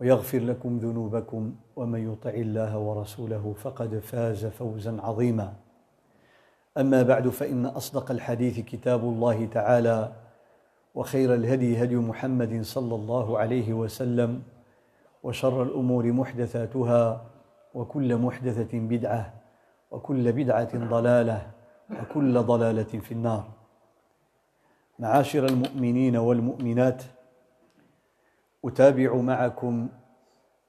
ويغفر لكم ذنوبكم ومن يطع الله ورسوله فقد فاز فوزا عظيما. أما بعد فإن أصدق الحديث كتاب الله تعالى وخير الهدي هدي محمد صلى الله عليه وسلم وشر الأمور محدثاتها وكل محدثة بدعة وكل بدعة ضلالة وكل ضلالة في النار. معاشر المؤمنين والمؤمنات اتابع معكم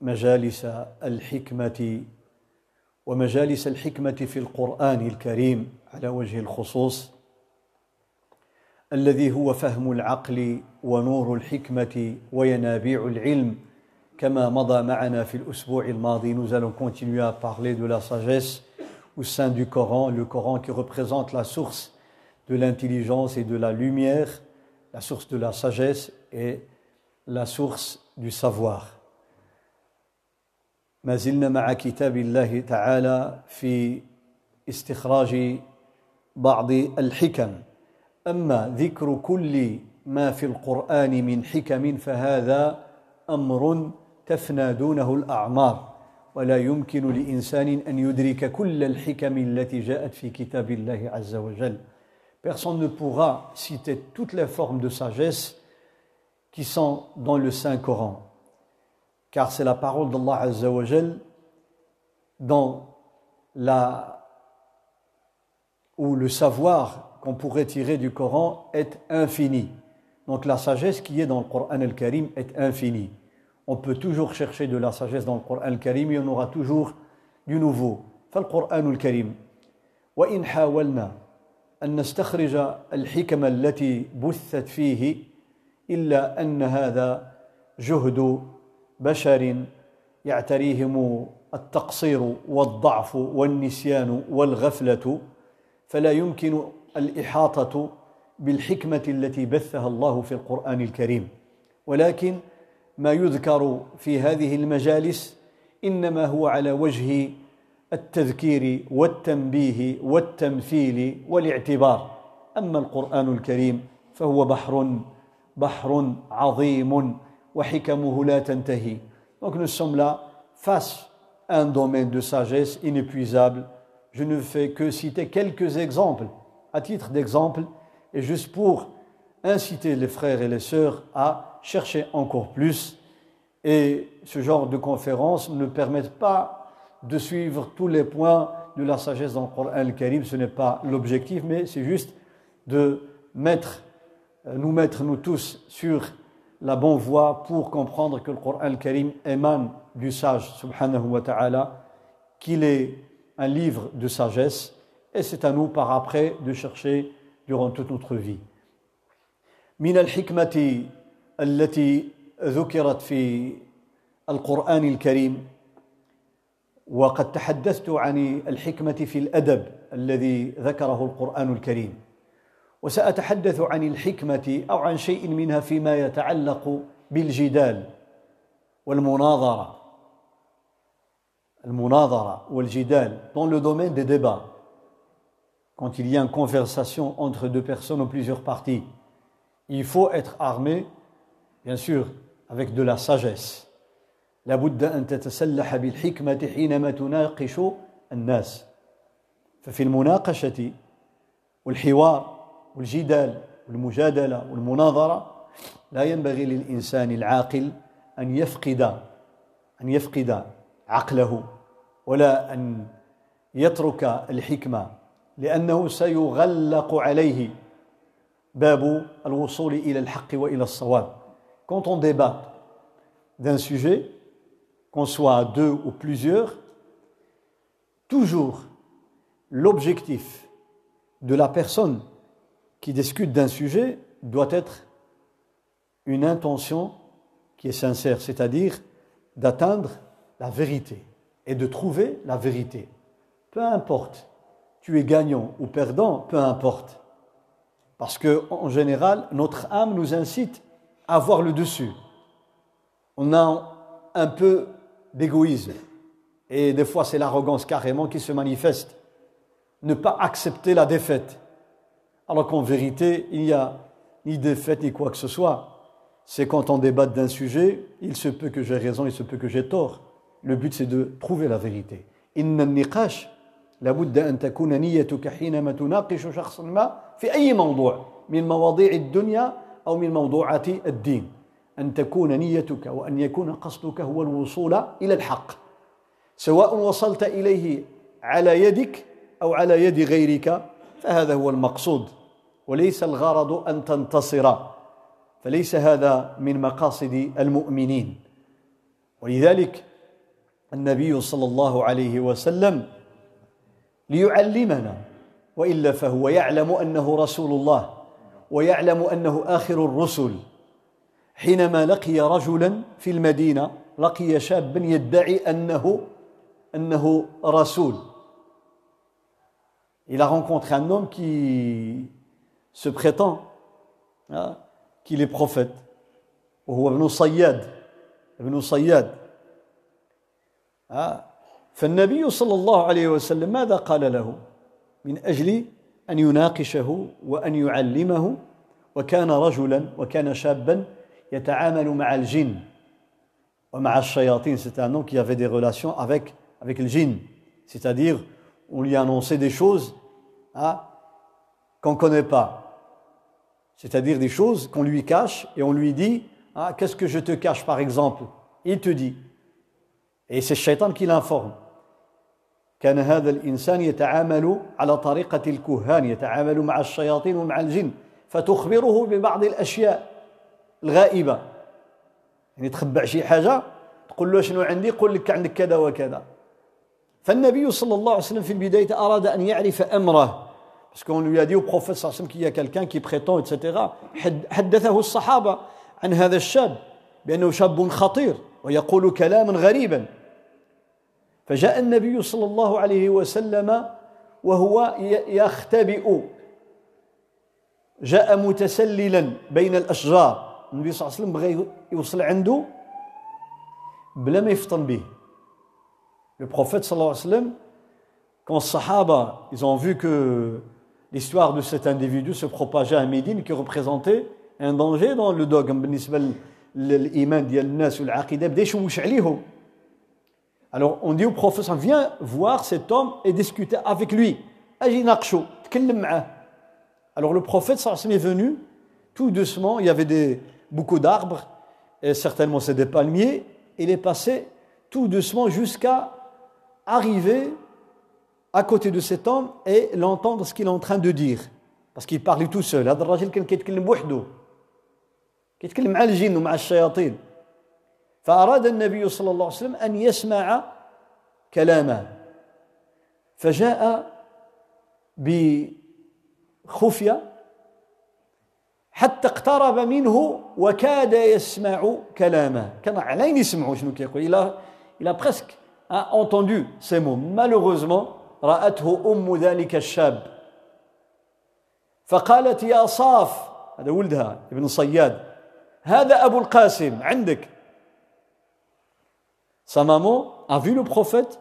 مجالس الحكمه ومجالس الحكمه في القران الكريم على وجه الخصوص الذي هو فهم العقل ونور الحكمه وينابيع العلم كما مضى معنا في الأسبوع الماضي nous allons continuer à parler de la sagesse au sein du Coran le Coran qui représente la source de l'intelligence et de la lumière la source de la sagesse et la source du savoir. ما زلنا مع كتاب الله تعالى في استخراج بعض الحكم اما ذكر كل ما في القران من حكم فهذا أمر تفنى دونه الاعمار ولا يمكن لانسان ان يدرك كل الحكم التي جاءت في كتاب الله عز وجل personne ne pourra citer toutes les formes de sagesse qui sont dans le Saint Coran. Car c'est la parole d'Allah Azzawajal dans la, où le savoir qu'on pourrait tirer du Coran est infini. Donc la sagesse qui est dans le Coran al-Karim est infinie. On peut toujours chercher de la sagesse dans le Coran al-Karim et on aura toujours du nouveau. فالقرآن الكريم وإن حاولنا أن نستخرج الحكم التي بثت فيه إلا أن هذا جهد بشر يعتريهم التقصير والضعف والنسيان والغفلة فلا يمكن الإحاطة بالحكمة التي بثها الله في القرآن الكريم. ولكن ما يذكر في هذه المجالس إنما هو على وجه التذكير والتنبيه والتمثيل والاعتبار. أما القرآن الكريم فهو بحر wa. Donc nous sommes là face à un domaine de sagesse inépuisable. Je ne fais que citer quelques exemples, à titre d'exemple, et juste pour inciter les frères et les sœurs à chercher encore plus. Et ce genre de conférences ne permettent pas de suivre tous les points de la sagesse dans le Coran al-Karim. Ce n'est pas l'objectif, mais c'est juste de mettre nous mettre, nous tous, sur la bonne voie pour comprendre que le Coran al-Karim émane du sage, subhanahu wa ta'ala, qu'il est un livre de sagesse, et c'est à nous par après de chercher durant toute notre vie. من الحكمة التي ذكرت في القرآن الكريم وقد تحدثت عن الحكمة في الأدب الذي ذكره القرآن الكريم وساتحدث عن الحكمه أو عن شيء منها فيما يتعلق بالجدال والمناظره المناظره والجدال dans le domaine des débats quand il y a une conversation entre deux personnes ou plusieurs parties il faut être armé bien sûr avec de la sagesse لابد ان تتسلح بالحكمه حينما تناقش الناس ففي المناقشه والحوار والجدال والمجادلة والمناظرة لا ينبغي للإنسان العاقل أن يفقد أن يفقد عقله ولا أن يترك الحكمة لأنه سيغلق عليه باب الوصول إلى الحق وإلى الصواب. Quand on débat d'un sujet, qu'on soit deux ou plusieurs, toujours l'objectif de la personne qui discute d'un sujet doit être une intention qui est sincère, c'est-à-dire d'atteindre la vérité et de trouver la vérité. Peu importe, tu es gagnant ou perdant, peu importe. Parce que, en général, notre âme nous incite à avoir le dessus. On a un peu d'égoïsme. Et des fois, c'est l'arrogance carrément qui se manifeste. Ne pas accepter la défaite. Alors qu'en vérité, il n'y a ni défaite ni quoi que ce soit. C'est quand on débat d'un sujet, il se peut que j'ai raison, il se peut que j'ai tort. Le but, c'est de trouver la vérité. إن النقاش لابد أن تكون نيتك حينما تناقش شخصا ما في أي موضوع من مواضيع الدنيا أو من موضوعات الدين أن تكون نيتك وأن يكون قصدك هو الوصول إلى الحق سواء وصلت إليه على يدك أو على يد غيرك فهذا هو المقصود وليس الغرض أن تنتصر فليس هذا من مقاصد المؤمنين. ولذلك النبي صلى الله عليه وسلم ليعلمنا وإلا فهو يعلم أنه رسول الله ويعلم أنه آخر الرسل. حينما لقي رجلا في المدينة لقي شابا يدعي أنه أنه رسول. Il a rencontré un homme qui se prétend hein, qu'il est prophète. وهو ابن صياد ابن صياد فالنبي صلى الله عليه وسلم ماذا قال له من أجل أن يناقشه وأن يعلمه وكان رجلا وكان شابا يتعامل مع الجن ومع الشياطين c'est un homme qui avait des relations avec, avec le djinn c'est-à-dire on lui a annoncé des choses hein, qu'on ne connaît pas c'est-à-dire des choses qu'on lui cache et on lui dit ah, qu'est-ce que je te cache par exemple? Il te dit. Et c'est الشيطان qui l'informe. كان هذا الإنسان يتعامل على طريقة الكهان يتعامل مع الشياطين ومع الجن فتخبره ببعض الأشياء الغائبة يعني تخبع شي حاجة تقول له شنو عندي يقول لك عندك كذا وكذا فالنبي صلى الله عليه وسلم في البداية أراد أن يعرف أمره Parce qu'on lui a dit au prophète qu'il y a quelqu'un qui prétend, etc. حدثه الصحابة عن هذا الشاب بأنه شاب خطير ويقول كلاما غريبا فجاء النبي صلى الله عليه وسلم وهو يختبئ. جاء متسللا بين الأشجار. النبي صلى الله عليه وسلم بغى يوصل عنده بلا ما يفطن به. Le prophète sallallahu alayhi wa sallam, quand les Sahaba, ils ont vu que l'histoire de cet individu se propageait à Médine qui représentait un danger dans le dogme بالنسبة للإيمان ديال الناس والعقيدة بدا يشوش عليهم Alors on dit au prophète, viens voir cet homme et discuter avec lui. Alors le prophète est venu tout doucement, il y avait des, beaucoup d'arbres, et certainement c'est des palmiers, il est passé tout doucement jusqu'à arriver à côté de cet homme et l'entendre ce qu'il est en train de dire. Parce qu'il parlait tout seul. هذا الراجل كان كيتكلم بوحده. كيتكلم مع الجن ومع الشياطين. فأراد النبي صلى الله عليه وسلم أن يسمع كلامه فجاء بخفية حتى اقترب منه وكاد يسمع كلامه كان علين يسمعوا شنو كيقول إلى إلى بريسك entendu ces mots malheureusement رأته أم ذلك الشاب فقالت يا صاف هذا ولدها ابن صياد هذا أبو القاسم عندك Sa maman a vu le prophète.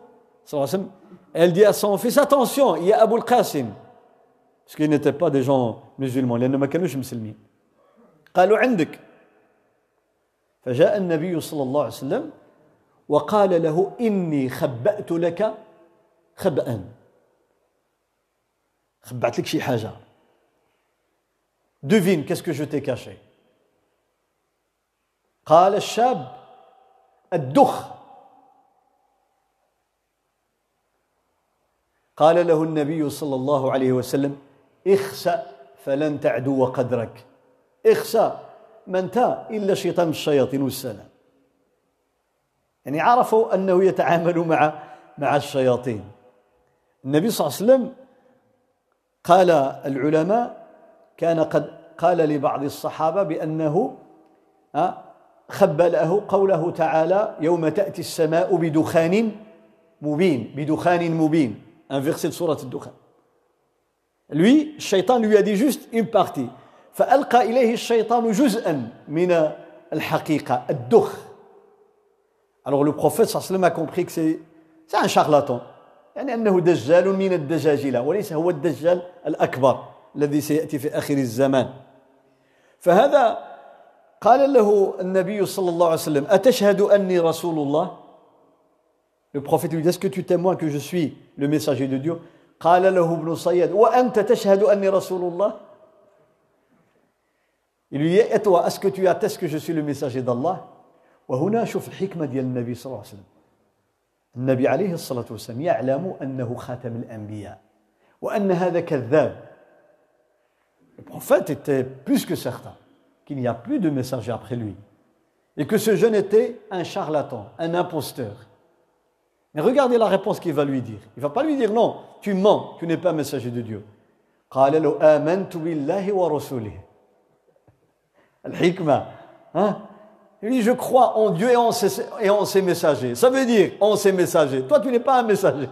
Elle dit à son fils Attention, il y a Abu al-Qasim. Parce qu'ils n'étaient pas des gens musulmans. لأنه ما كانوش مسلمين. قالوا عندك. فجاء النبي صلى الله عليه وسلم وقال له إني خبأت لك خبأ خبعت لك شي حاجة. devine qu'est-ce que je t'ai caché قال الشاب الدخ. قال له النبي صلى الله عليه وسلم اخسأ فلن تعدو قدرك. اخسأ ما انت إلا شيطان الشياطين والسلام. يعني عرفوا أنه يتعامل مع مع الشياطين. النبي صلى الله عليه وسلم قال العلماء كان قد قال لبعض الصحابة بأنه خبله قوله تعالى يوم تأتي السماء بدخان مبين بدخان مبين. Un verset de sourate الدخان lui الشيطان lui a dit juste une partie. فألقى إليه الشيطان جزءا من الحقيقة الدخ. Alors le prophète صلى الله عليه وسلم a compris que c'est un charlatan. يعني أنه دجال من الدجاجلة وليس هو الدجال الأكبر الذي سيأتي في آخر الزمان. فهذا قال له النبي صلى الله عليه وسلم أتشهد أني رسول الله؟ Le prophète lui dit Est-ce que tu témoins que je suis le messager de Dieu? قال له ابن صياد وأنت تشهد أني رسول الله؟ Il lui dit Et toi, est-ce que tu attestes que je suis le messager d'Allah وهنا شوف الحكمة ديال النبي صلى الله عليه وسلم. النبي عليه الصلاة والسلام يعلم أنه خاتم الأنبياء وأن هذا كذاب Le prophète était plus que certain qu'il n'y a plus de messager après lui et que ce jeune était un charlatan, un imposteur. Mais regardez la réponse qu'il va lui dire. Il ne va pas lui dire non, tu mens, tu n'es pas un messager de Dieu. قال له آمنت بالله ورسوله الحكمة hein? Il dit je crois en Dieu et en, ses, et en ses messagers. Ça veut dire en ses messagers. Toi tu n'es pas un messager.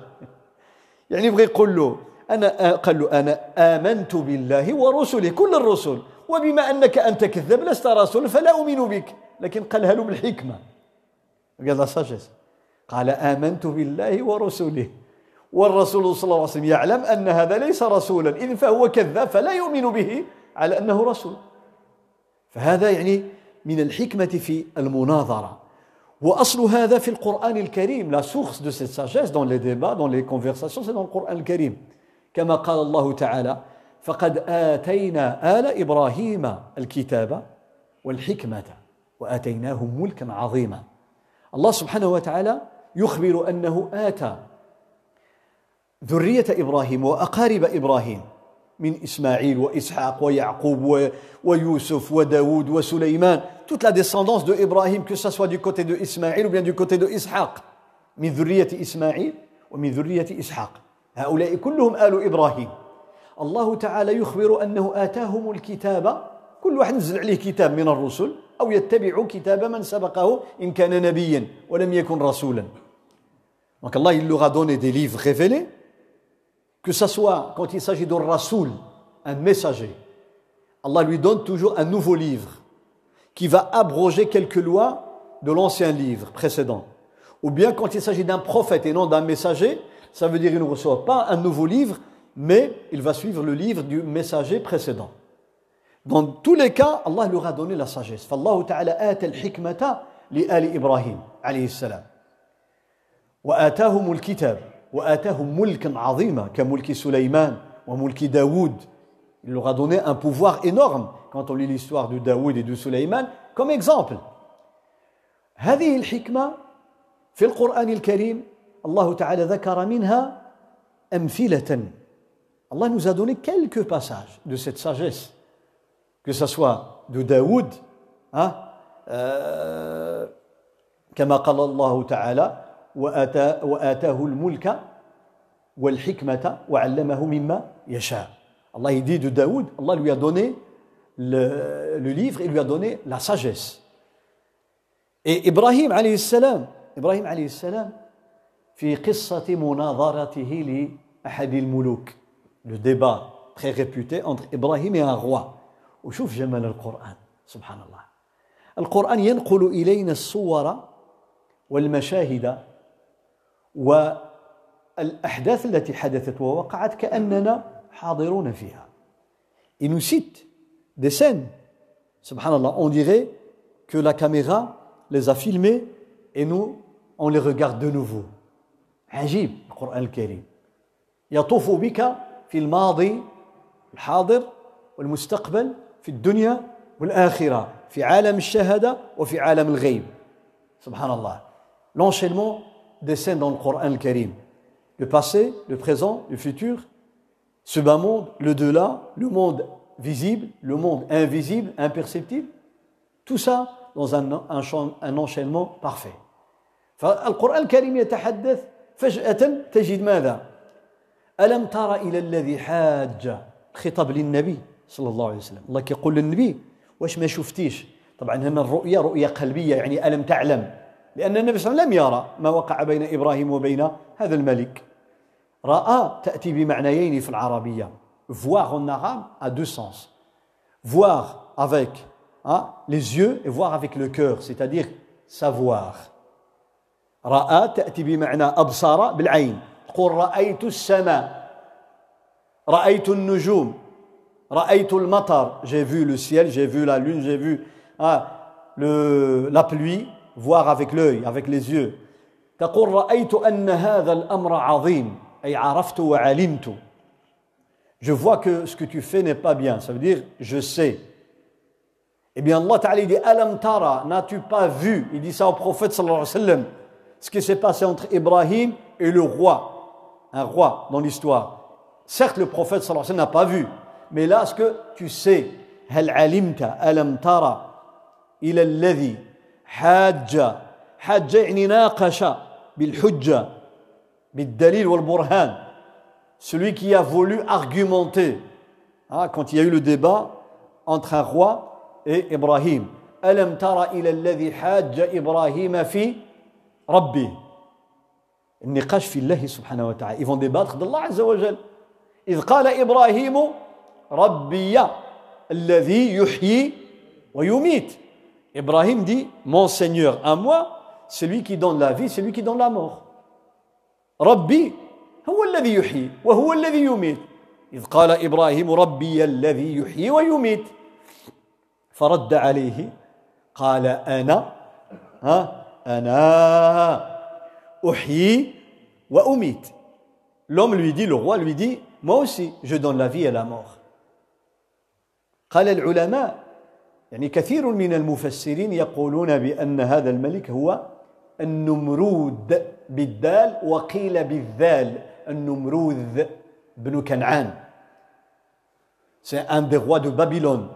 يعني يبغي يقول له أنا قال له أنا آمنت بالله ورسله كل الرسل وبما أنك أنت كذاب لست رسول فلا أؤمن بك لكن قالها له بالحكمة قال لا ساجس قال آمنت بالله ورسله والرسول صلى الله عليه وسلم يعلم أن هذا ليس رسولا إذ فهو كذاب فلا يؤمن به على أنه رسول فهذا يعني من الحكمة في المناظرة. وأصل هذا في القرآن الكريم la source de cette sagesse dans les débats dans les conversations c'est dans le Coran الكريم. كما قال الله تعالى فقد آتينا آل إبراهيم الكتاب والحكمة وآتيناهم ملكا عظيما. الله سبحانه وتعالى يخبر أنه آتى ذرية إبراهيم وأقارب إبراهيم من إسماعيل وإسحاق ويعقوب ويوسف وداود وسليمان. Toute la descendance de Ibrahim que ce soit du côté de Ismaïl ou bien du côté de Ishaq. من ذرية إسماعيل ومن ذرية إسحاق هؤلاء كلهم آل إبراهيم الله تعالى يخبر أنه آتاهم الكتاب كل واحد نزل عليه كتاب من الرسل أو يتبع كتاب من سبقه إن كان نبيا ولم يكن رسولا Donc Allah, il leur a donné des livres révélés, que ce soit quand il s'agit d'un rasoul, un messager. Allah lui donne toujours un nouveau livre qui va abroger quelques lois de l'ancien livre précédent. Ou bien quand il s'agit d'un prophète et non d'un messager, ça veut dire qu'il ne reçoit pas un nouveau livre, mais il va suivre le livre du messager précédent. Dans tous les cas, Allah leur a donné la sagesse. فالله تعالى آتى الحكمة لآل إبراهيم عليه السلام وآتاهم الكتاب وآتاهم ملكا عظيما كملك سليمان وملك داود Il leur a donné un pouvoir énorme quand on lit l'histoire de Daoud et de Sulaiman comme exemple. هذه الحكمة في القرآن الكريم الله تعالى ذكر منها أمثلة Allah nous a donné quelques passages de cette sagesse, que ce soit de Daoud, hein, euh, كما قال الله تعالى وآتا وآتاه الملك والحكمة وعلمه مما يشاء. الله يديد داود الله lui a لو le, le livre et lui a donné la عليه السلام إبراهيم عليه السلام في قصة مناظرته لأحد الملوك لو ديبا تخي réputé أونت إبراهيم et un وشوف جمال القرآن سبحان الله القرآن ينقل إلينا الصور والمشاهد والأحداث التي حدثت ووقعت كأننا حاضرون فيها Il nous cite des scènes. Subhanallah, on dirait que la caméra les a filmées et nous, on les regarde de nouveau. عجيب القرآن الكريم يطوف بك في الماضي الحاضر والمستقبل في الدنيا والآخرة في عالم الشهادة وفي عالم الغيب سبحان الله l'enchaînement des scènes dans le Coran الكريم le passé, le présent, le futur, ce bas monde, le delà, le monde visible, le monde invisible, imperceptible, tout ça dans un, un, un enchaînement parfait. فالقرآن الكريم يتحدث فجأة تجد ماذا؟ ألم تر إلى الذي حاج خطاب للنبي صلى الله عليه وسلم الله كيقول للنبي واش ما شفتيش طبعا هنا الرؤية رؤية قلبية يعني ألم تعلم لأن النبي صلى الله عليه وسلم لم يرى ما وقع بين إبراهيم وبين هذا الملك. رأى تأتي بمعنيين في العربية. Voir en arabe a deux sens. Voir avec hein, les yeux et voir avec le cœur c'est-à-dire savoir. رأى تأتي بمعنى أبصر بالعين. تقول رأيت السماء. رأيت النجوم. رأيت المطر. J'ai vu le ciel j'ai vu la lune j'ai vu hein, le, la pluie. voir avec l'œil avec les yeux تقول رأيت أن هذا الأمر عظيم أي عرفت وعلمت je vois que ce que tu fais n'est pas bien ça veut dire je sais Eh bien, Allah Ta'ala dit Alam tara, n'as-tu pas vu Il dit ça au prophète sallallahu alayhi wa sallam. Ce qui s'est passé entre Ibrahim et le roi, un roi dans l'histoire. Certes, le prophète sallallahu alayhi wa sallam n'a pas vu, mais là, ce que tu sais, هل علمت ألم ترى إلى الذي حاج حاج يعني ناقش بالحجة بالدليل والبرهان. Celui qui a voulu argumenter. Hein, quand il y a eu le débat entre un roi et Ibrahim. ألم تر إلى الذي حاج إبراهيم في ربي النقاش في الله سبحانه وتعالى. Ils vont débattre d'Allah عز وجل. إذ قال إبراهيم ربي الذي يحيي ويميت. Ibrahim dit mon Seigneur à moi celui qui donne la vie celui qui donne la mort ربي هو الذي يحيي وهو الذي يميت إذ قال إبراهيم ربي الذي يحيي ويميت فرد عليه قال أنا ها أنا أحيي وأميت L'homme lui dit, le roi lui dit, moi aussi, je donne la vie et la mort. قال العلماء يعني كثير من المفسرين يقولون بأن هذا الملك هو النمرود بالدال وقيل بالذال النمروذ بن كنعان. C'est un des rois de Babylone.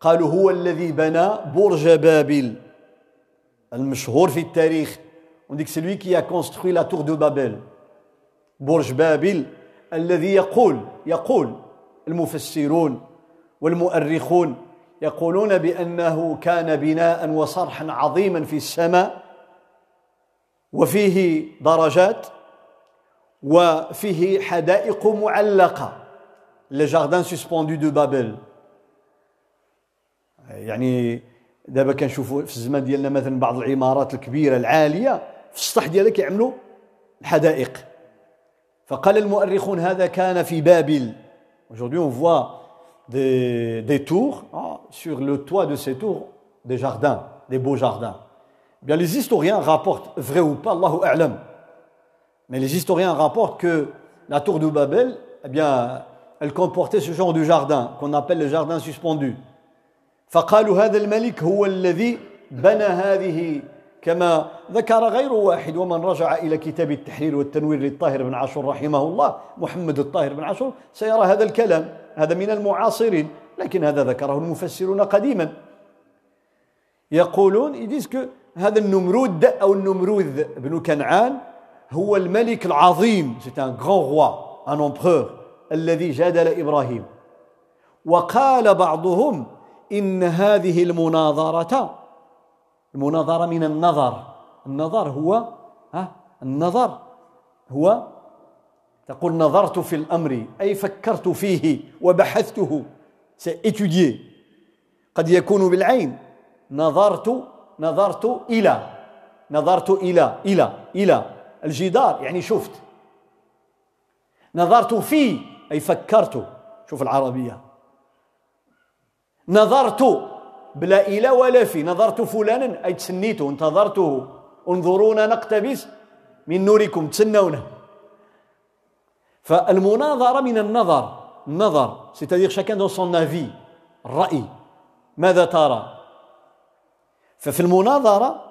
قالوا هو الذي بنى برج بابل المشهور في التاريخ. On dit que c'est lui qui a construit la tour de Babel. برج بابل الذي يقول يقول المفسرون والمؤرخون يقولون بأنه كان بناء وصرحا عظيما في السماء وفيه درجات وفيه حدائق معلقة le jardin suspendu de Babel. يعني دابا كنشوفوا في الزمان ديالنا مثلا بعض العمارات الكبيرة العالية في السطح ديالها كيعملوا الحدائق. فقال المؤرخون هذا كان في بابل. Aujourd'hui on voit des, des tours hein, sur le toit de ces tours des jardins des beaux jardins eh bien les historiens rapportent vrai ou pas Allahu a'lam mais les historiens rapportent que la tour de Babel eh bien elle comportait ce genre de jardin qu'on appelle le jardin suspendu فقالوا هذا الملك هو الذي بنى هذه كما ذكر غير واحد ومن رجع إلى كتاب التحرير والتنوير للطاهر بن عاشور رحمه الله محمد الطاهر بن عاشور سيرى هذا الكلام هذا من المعاصرين لكن هذا ذكره المفسرون قديما. يقولون هذا النمرود أو النمروذ بن كنعان هو الملك العظيم. C'est un grand roi un empereur الذي جادل إبراهيم. وقال بعضهم إن هذه المناظرة المناظرة من النظر. النظر هو ها؟ النظر هو تقول نظرت في الأمر أي فكرت فيه وبحثته سأتجيه قد يكون بالعين. نظرت نظرت إلى. نظرت إلى إلى إلى. الجدار يعني شفت. نظرت في أي فكرت. شوف العربية. نظرت بلا إلى ولا في. نظرت فلانا أي تسنيته انتظرته. انظرونا نقتبس. من نوركم تسنونا فالمناظرة من النظر النظر c'est-à-dire chacun dans son avis الرأي ماذا ترى؟ ففي المناظرة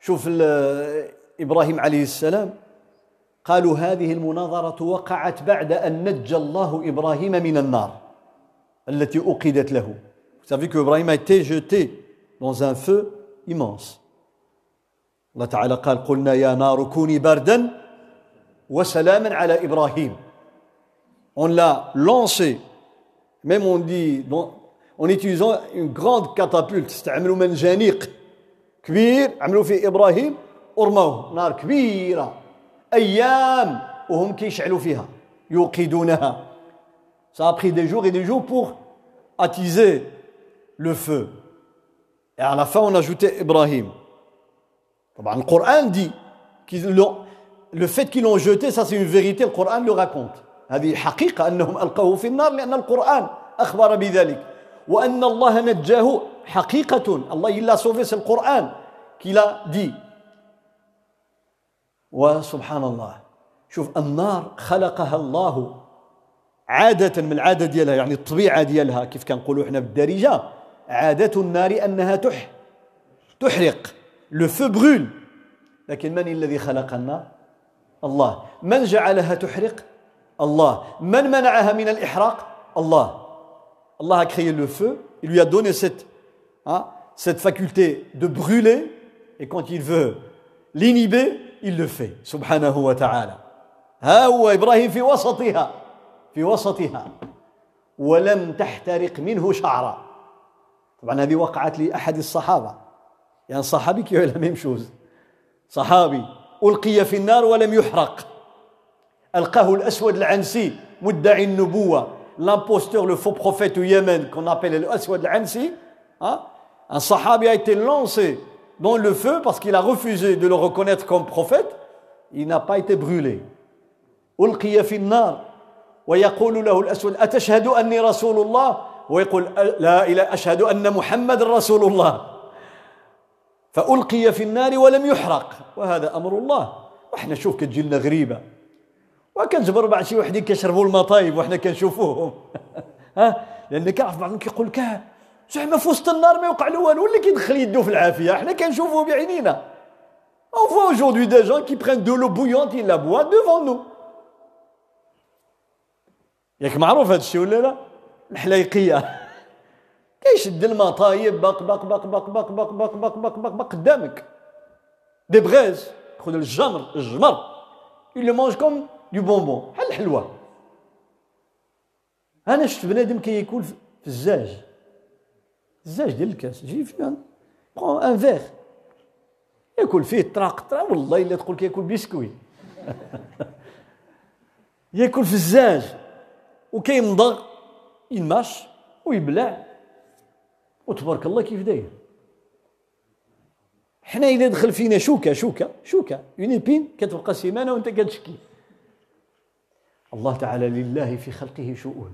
شوف إبراهيم عليه السلام قالوا هذه المناظرة وقعت بعد أن نجى الله إبراهيم من النار التي أوقدت له. Vous savez qu'Ibrahim a été jeté dans un feu immense. Allah Ta'ala قال قلنا يا نار كوني بردا وسلاما على إبراهيم. On l'a lancé, même on dit, en utilisant une grande catapulte, استعملوا منجنيق كبير عملوا فيه إبراهيم ورموه نار كبيرة أيام وهم كيشعلوا فيها يوقدونها Ça a pris des jours et des jours pour attiser le feu. Et à la fin, on ajoutait Ibrahim. Le Coran dit qu'ils Le fait qu'ils l'ont jeté, ça c'est une vérité, le Coran le raconte. هذه حقيقة أنهم ألقوه في النار لأن القرآن أخبر بذلك وأن الله نجاه حقيقة الله إلا sauvé c'est le dit. وسبحان الله شوف النار خلقها الله عادة من العادة ديالها يعني الطبيعة ديالها كيف كنقولوا إحنا بالدارجة عادة النار أنها تح تحرق لو فو برول لكن من الذي خلق النار الله. من جعلها تحرق؟ الله. من منعها من الإحراق؟ الله. الله a créé le feu il lui a donné cette hein, cette faculté de brûler et quand il veut l'inhiber il le fait. سبحانه وتعالى ها هو إبراهيم في وسطها في وسطها ولم تحترق منه شعره طبعا هذه وقعت لأحد الصحابة يعني صحابي كي لا ميم شوز صحابي ألقي في النار ولم يحرق ألقاه الأسود العنسي مدعي النبوة l'imposteur, le faux prophète au Yémen qu'on appelle l'Aswad al-Ansi, hein, un sahabi a été lancé dans le feu parce qu'il a refusé de le reconnaître comme prophète, il n'a pas été brûlé. ألقي في النار ويقول له الأسود أتشهد أني رسول الله ويقول لا إله أشهد أن محمد رسول الله فألقي في النار ولم يحرق. وهذا أمر الله. وإحنا شوف كتجي لنا غريبة. وكنجبر بعد شي وحدين كيشربوا المطايب وحنا كنشوفوهم. ها؟ لأن كيعرف بعضهم كيقول لك زعما في وسط النار ما يوقع له والو اللي كيدخل يدو في العافية حنا كنشوفوه بعينينا. On voit aujourd'hui des gens qui prennent de l'eau bouillante, ils la boivent devant nous. ياك معروف هذا الشيء ولا لا؟ الحلايقية. كيشد الماء طايب بق بق بق بق بق بق بق بق بق بق بق قدامك دي بغيز خذ الجمر الجمر le mange comme du bonbon بحال الحلوى أنا شفت بنادم كياكل في الزاج الزاج ديال الكاس جي فيه برون ان فيغ ياكل فيه طراق طراق والله الا تقول كياكل بسكوي ياكل في الزاج وكيمضغ ينمش ويبلع وتبارك الله كيف داير. حنا اذا دخل فينا شوكة شوكة شوكة. اون ايبين كتبقى سيمانة وأنت كتشكي. الله تعالى لله في خلقه شؤون.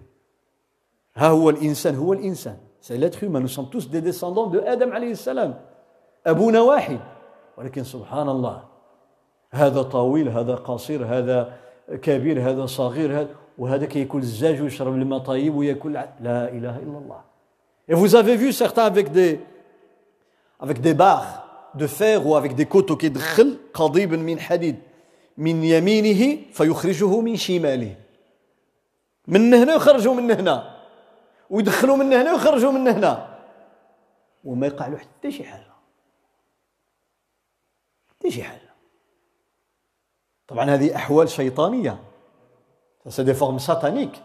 ها هو الإنسان هو الإنسان. C'est l'être humain nous sommes tous des descendants de آدم عليه السلام. أبونا واحد. ولكن سبحان الله هذا طويل هذا قصير هذا كبير هذا صغير هذا وهذا كياكل الزجاج ويشرب الماء طيب وياكل لا إله إلا الله. Et vous avez vu certains avec des, avec des barres de fer ou avec des couteaux qui دخل قضيب من حديد من يمينه فيخرجه من شماله من هنا يخرجوا من هنا ويدخلوا من هنا ويخرجوا من هنا وما يقع له حتى شي حاجة حتى شي حاجة طبعا هذه احوال شيطانيه c'est des formes sataniques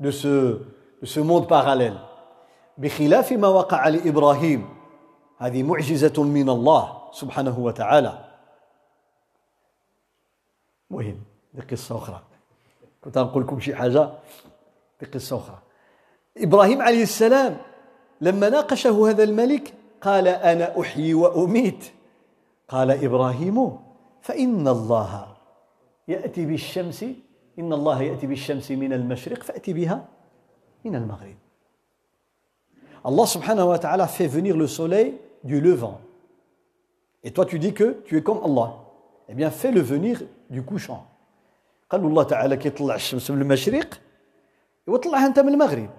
de ce de ce monde parallèle بخلاف ما وقع لإبراهيم. هذه معجزة من الله سبحانه وتعالى. مهم. دي قصة أخرى. كنت نقول لكم شي حاجة؟ في قصة أخرى. إبراهيم عليه السلام لما ناقشه هذا الملك قال أنا أحيي وأميت. قال إبراهيم فإن الله يأتي بالشمس إن الله يأتي بالشمس من المشرق فأتي بها من المغرب. Allah subhanahu wa ta'ala fait venir le soleil du levant. Et toi tu dis que tu es comme Allah. Eh bien fais-le venir du couchant. قال الله تعالى كيطلع الشمس من المشرق وطلعها انت من المغرب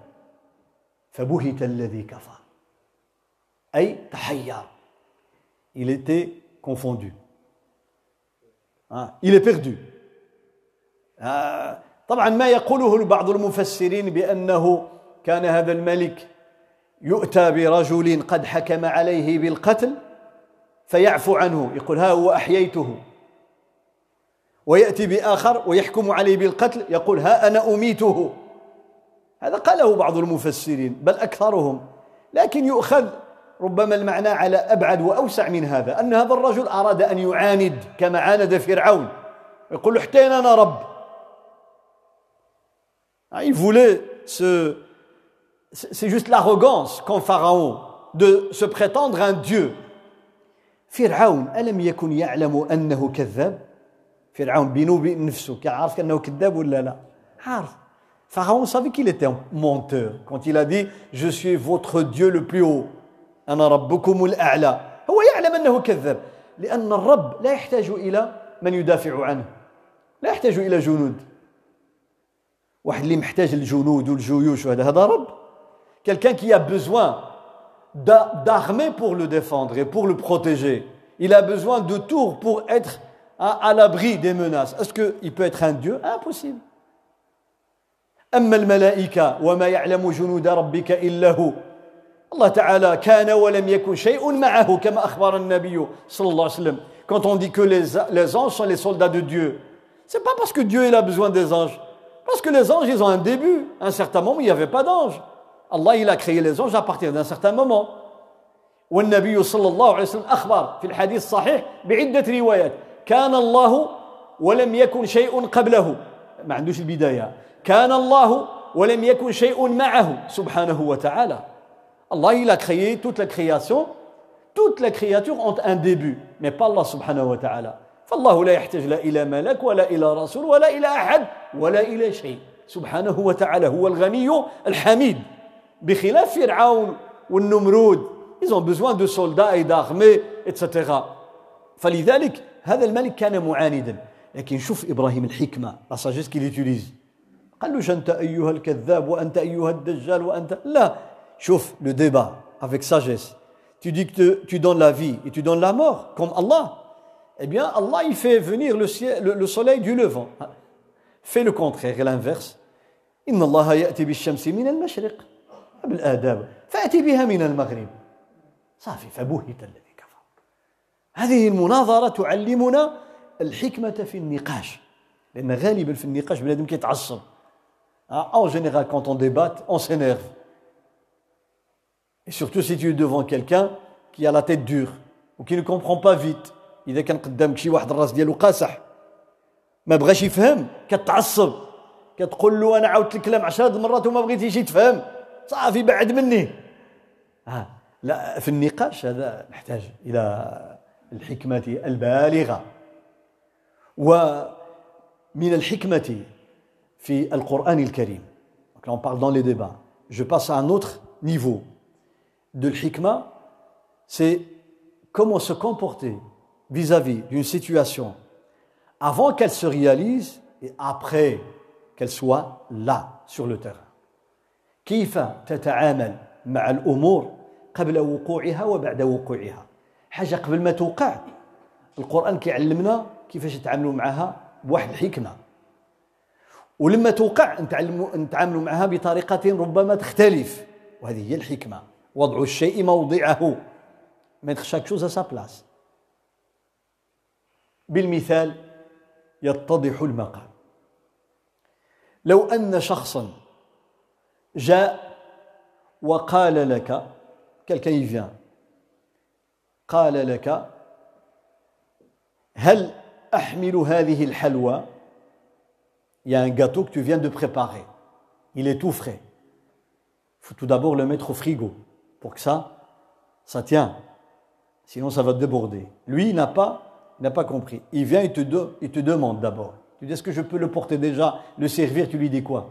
فبهت الذي كفر اي تحير il était confondu hein? il est perdu آه، طبعا ما يقوله بعض المفسرين بأنه كان هذا الملك يؤتى برجل قد حكم عليه بالقتل فيعفو عنه يقول ها هو أحييته. ويأتي بآخر ويحكم عليه بالقتل يقول ها أنا أميته. هذا قاله بعض المفسرين بل أكثرهم. لكن يؤخذ ربما المعنى على أبعد وأوسع من هذا أن هذا الرجل أراد أن يعاند كما عاند فرعون. يقول له حتى أنا رب. Il voulait se... C'est juste l'arrogance qu'en Pharaon de se prétendre un Dieu. فرعون ألم يكن يعلم أنه كذاب؟ فرعون بينه وبين نفسه عارف أنه كذاب ولا لا؟ عارف Pharaon savait qu'il était un menteur quand il a dit Je suis votre Dieu le plus haut. أنا ربكم الأعلى. هو يعلم أنه كذاب لأن الرب لا يحتاج إلى من يدافع عنه. لا يحتاج إلى جنود. واحد اللي محتاج الجنود والجيوش وهذا هذا رب. Quelqu'un qui a besoin d'armées pour le défendre et pour le protéger. Il a besoin de tours pour être à, à l'abri des menaces. Est-ce qu'il peut être un Dieu Impossible. أما الملائكة وما يعلم جنود ربك إلا هو الله تعالى كان ولم يكن شيء معه كما أخبر النبي صلى الله عليه وسلم quand on dit que les, les anges sont les soldats de Dieu c'est pas parce que Dieu il a besoin des anges parce que les anges ils ont un début à un certain moment il n'y avait pas d'anges Allah il a créé les anges d'un certain moment والنبي صلى الله عليه وسلم أخبر في الحديث الصحيح بعدة روايات. كان الله ولم يكن شيء قبله. ما عندوش البداية. كان الله ولم يكن شيء معه سبحانه وتعالى. a créé toute la création. Toutes les créatures ont un début mais pas Allah subhanahu wa ta'ala. فالله لا يحتاج لا إلى ملك ولا إلى رسول ولا إلى أحد ولا إلى شيء. سبحانه وتعالى هو الغني الحميد. بخلاف فرعون والنمرود ils ont besoin de soldats et d'armées etc فلذلك هذا الملك كان معاندا لكن شوف إبراهيم الحكمة la sagesse qu'il utilise قالوش أنت أيها الكذاب وأنت أيها الدجال وأنت لا شوف le débat avec sagesse tu dis que tu donnes la vie et tu donnes la mort comme Allah eh bien Allah il fait venir le, ciel, le, le soleil du levant fait le contraire et l'inverse إن الله يأتي بالشمس من المشرق بالآداب فأتي بها من المغرب. صافي فبهت الذي كفر. هذه المناظرة تعلمنا الحكمة في النقاش لأن غالبا في النقاش بنادم كيتعصب. En général, quand on débatte, on s'énerve. Et surtout si tu es devant quelqu'un qui a la tête dure ou qui ne comprend pas vite. إذا كان قدامك شي واحد الراس ديالو قاصح ما بغاش يفهم كتعصب. كتقول له أنا عاودت الكلام عشرة مرات وما بغيتيش تفهم صافي بعد مني ها لا في النقاش هذا نحتاج الى الحكمه البالغه ومن الحكمه في القرآن الكريم donc là on parle dans les débats je passe à un autre niveau de l'hikmah c'est comment se comporter vis-à-vis d'une situation avant qu'elle se réalise et après qu'elle soit là sur le terrain كيف تتعامل مع الأمور قبل وقوعها وبعد وقوعها؟ حاجة قبل ما توقع. القرآن كيعلمنا كيفاش نتعاملوا معها بواحد الحكمة. ولما توقع نتعاملوا معها بطريقة ربما تختلف. وهذه هي الحكمة. وضع الشيء موضعه. mettre chaque à sa place. بالمثال يتضح المقام لو أن شخصا Ja wa qala laka. Quelqu'un y vient. Il y a un gâteau que tu viens de préparer. Il est tout frais. Il faut tout d'abord le mettre au frigo pour que ça, ça tient. Sinon, ça va déborder. Lui, il n'a pas, il n'a pas compris. Il vient, il te, te demande d'abord. Tu dis, est-ce que je peux le porter déjà, le servir? Tu lui dis quoi?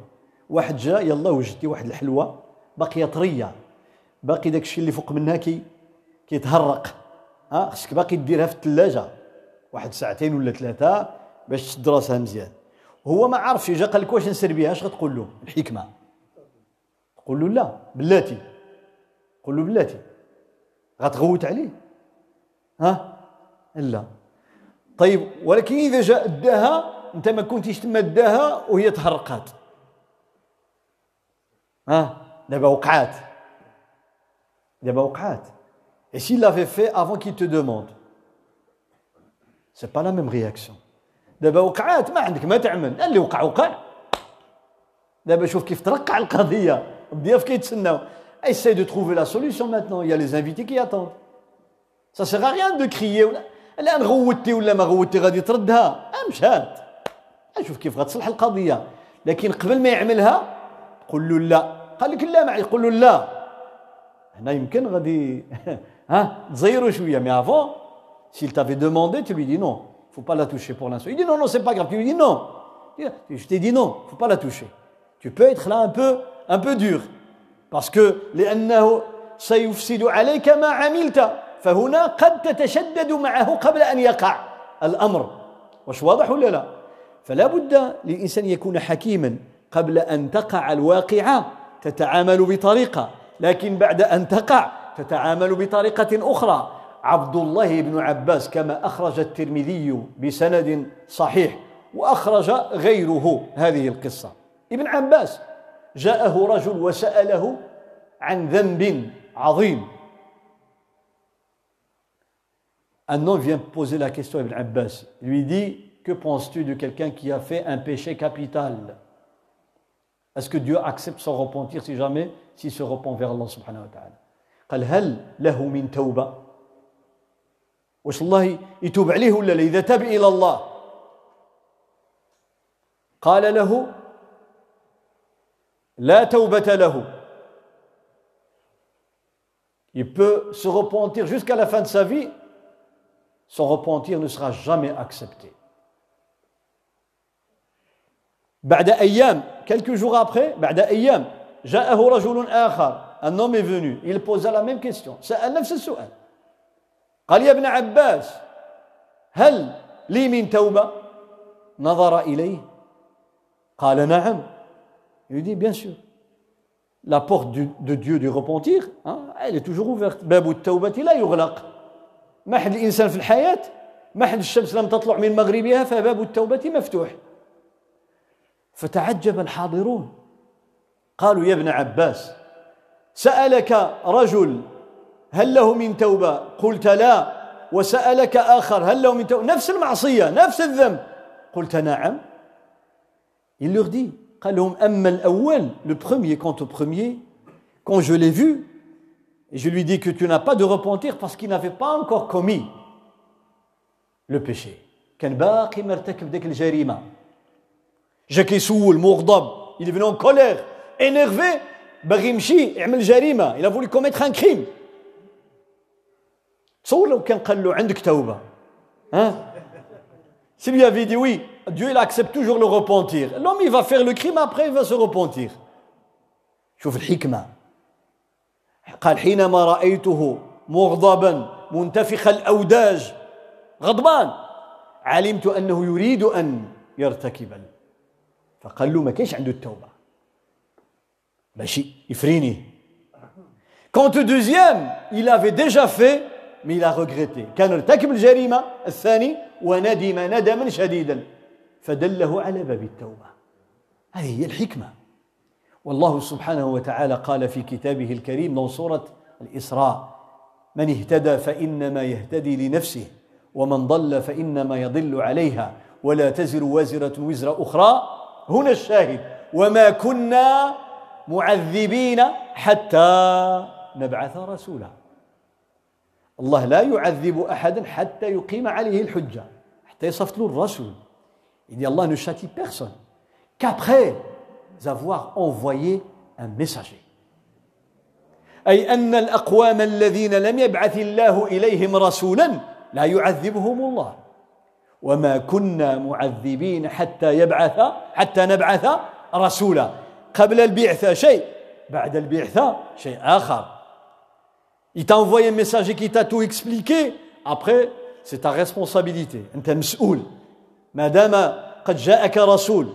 واحد جا يلا وجدتي واحد الحلوى باقية طرية. باقي داك الشيء اللي فوق منها كي كيتهرق. ها خصك باقي ديرها في الثلاجه واحد ساعتين ولا ثلاثة باش تشد راسها مزيان. هو ما عارفش جا قال لك واش نسر بها اش غتقول له؟ الحكمة. تقول له لا بلاتي. قول له بلاتي. غتغوت عليه. ها؟ لا طيب ولكن إذا جاء أداها أنت ما كنتيش تمداها وهي تهرقات. ها دابا وقعات دابا وقعات Et s'il l'avait fait avant qu'il te demande, c'est pas la même réaction. دابا وقعات ما عندك ما تعمل. اللي وقع وقع. دابا شوف كيف ترقع القضية. الضياف كيتسناو essaye de trouver la solution maintenant. Il y a les invités qui attendent. Ça sert à rien de crier ولا الآن غوتي ولا ما غوتي؟ غادي تردها. مشات شوف كيف غتصلح القضية. لكن قبل ما يعملها قول له لا قال لك لا معي قول له لا هنا يمكن غادي ها تزيرو شوية مي افون s'il t'avait demandé tu lui dis non faut pas la toucher pour l'instant il dit non non c'est pas grave tu lui dis non je t'ai dit non faut pas la toucher tu peux être là un peu un peu dur parce que لأنه سيفسد عليك ما عملت فهنا قد تتشدد معه قبل ان يقع الامر واش واضح ولا لا فلا بد للانسان يكون حكيما قبل أن تقع الواقعة تتعامل بطريقة لكن بعد أن تقع تتعامل بطريقة أخرى. عبد الله بن عباس كما أخرج الترمذي بسند صحيح وأخرج غيره هذه القصة. ابن عباس جاءه رجل وسأله عن ذنب عظيم. Un homme vient poser la question à Ibn Abbas. Il lui dit Que penses-tu de quelqu'un qui a fait un péché capital? Est-ce que Dieu accepte son repentir si jamais s'il se repent vers Allah subhanahu wa ta'ala قال هل له من توبة واش الله يتوب عليه ولا لا إذا تاب إلى الله قال له لا توبة له Il peut se repentir jusqu'à la fin de sa vie, son repentir ne sera jamais accepté. بعد أيام quelques jours après بعد أيام جاءه رجل آخر. Un homme est venu. Il posa la même question. سأل نفس السؤال. قال يا ابن عباس هل لي من توبة؟ نظر إليه. قال نعم. Il dit bien sûr. La porte du, de Dieu du repentir hein, elle est toujours ouverte. باب التوبة لا يغلق ما حد الإنسان في الحياة ما حد الشمس لم تطلع من مغربها فباب التوبة مفتوح فتعجب الحاضرون. قالوا يا ابن عباس سألك رجل هل له من توبة؟ قلت لا. وسألك آخر هل له من توبة؟ نفس المعصية نفس الذنب. قلت نعم. Il leur dit قال لهم أما الأول le premier quant au premier. Quand je l'ai vu je lui dis que tu n'as pas de repentir parce qu'il n'avait pas encore commis le péché. كان باقي مرتكب ديك الجريمه كان باقي مرتكب ذاك الجريمه جا كيسول مغضب il est venu en colère énervé. باغي يمشي يعمل جريمه il a voulu commettre un crime. تصور لو كان قال له عندك توبه ها Si lui avait dit oui, Dieu il accepte toujours le repentir. L'homme il va faire le crime après il va se repentir. شوف الحكمة قال حينما رأيته مغضبا منتفخ الأوداج غضبان علمت أنه يريد أن يرتكب فقال له ما كاينش عنده التوبة. ماشي يفريني. Au deuxième, il avait déjà fait, mais il a regretté. كان ارتكب الجريمة الثاني وندم ندما شديدا. فدله على باب التوبة. هذه هي الحكمة. والله سبحانه وتعالى قال في كتابه الكريم من سورة الإسراء من اهتدى فإنما يهتدي لنفسه ومن ضل فإنما يضل عليها ولا تزر وازرة وزر أخرى هنا الشاهد. وما كنا معذبين حتى نبعث رسولا. الله لا يعذب أحدا حتى يقيم عليه الحجة حتى يصفت له الرسول. Il dit Allah ne châtie personne qu'après avoir envoyé un messager. أي أن الأقوام الذين لم يبعث الله إليهم رسولا لا يعذبهم الله. وما كنا معذبين حتى يبعث حتى نبعث رسولا. قبل البعثة شيء بعد البعثة شيء آخر. Il t'a envoyé un messager qui t'a tout expliqué. Après, c'est ta responsabilité. أنت مسؤول. ما دام قد جاءك رسول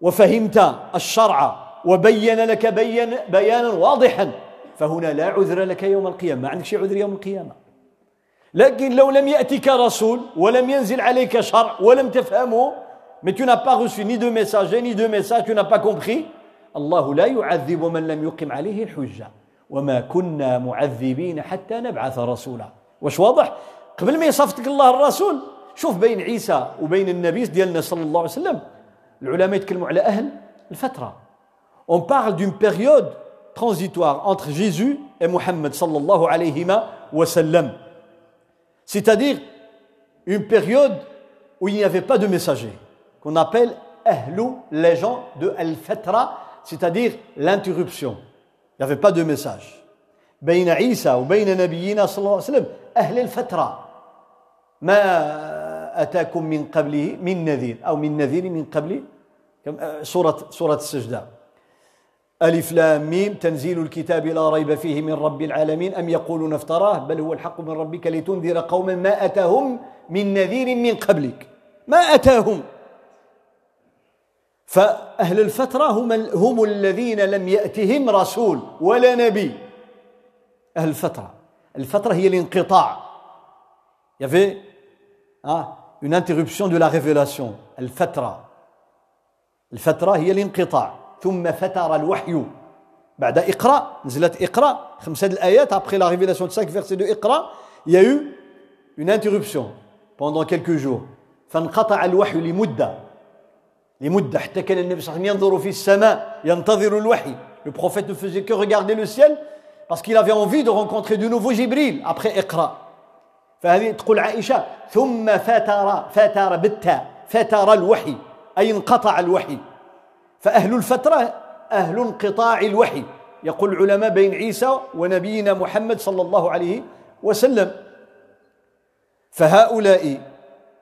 وفهمت الشرع وبين لك بين بيانا واضحا فهنا لا عذر لك يوم القيامة ما عندك شيء عذر يوم القيامة لكن لو لم يأتك رسول ولم ينزل عليك شرع ولم تفهمه mais tu n'as pas reçu ni de messager ni de message tu n'as pas compris الله لا يعذب من لم يقم عليه الحجة. وما كنا معذبين حتى نبعث رسولا. واش واضح؟ قبل ما يصفتك الله الرسول شوف بين عيسى وبين النبي ديالنا صلى الله عليه وسلم. العلماء يتكلموا على أهل الفترة. On parle d'une période transitoire entre Jésus et Mohammed sallallahu alayhi wa sallam c'est-à-dire une période où il n'y avait pas de messager qu'on appelle Ahlou, les gens de Al-Fatra, c'est-à-dire l'interruption. Il n'y avait pas de message. بين عيسى وبين نبينا صلى الله عليه وسلم أهل الفترة ما أتاكم من قبله من نذير أو من نذير من قبل سورة سورة السجدة ألف لام ميم تنزيل الكتاب لا ريب فيه من رب العالمين. أم يقولون افتراه؟ بل هو الحق من ربك لتنذر قوما ما أتاهم من نذير من قبلك. ما أتاهم. فأهل الفترة هم, هم الذين لم يأتهم رسول ولا نبي. أهل الفترة. الفترة هي الانقطاع. Il y avait une interruption de la révélation. الفترة. الفترة هي الانقطاع. ثم فتر الوحي. بعد إقرأ نزلت إقرأ خمسة الآيات après la révélation de 5 versets de إقرأ il y a eu une interruption pendant فانقطع الوحي لمدة. لمدة حتى كان النبي صلى الله عليه وسلم ينظر في السماء ينتظر الوحي. Le prophète ne faisait que regarder le ciel parce qu'il avait envie de rencontrer de nouveau Jibril après إقرأ. فهذه تقول عائشة ثم فتر فتر بالتاء فتر الوحي أي انقطع الوحي. فأهل الفترة أهل انقطاع الوحي. يقول العلماء بين عيسى ونبينا محمد صلى الله عليه وسلم. فهؤلاء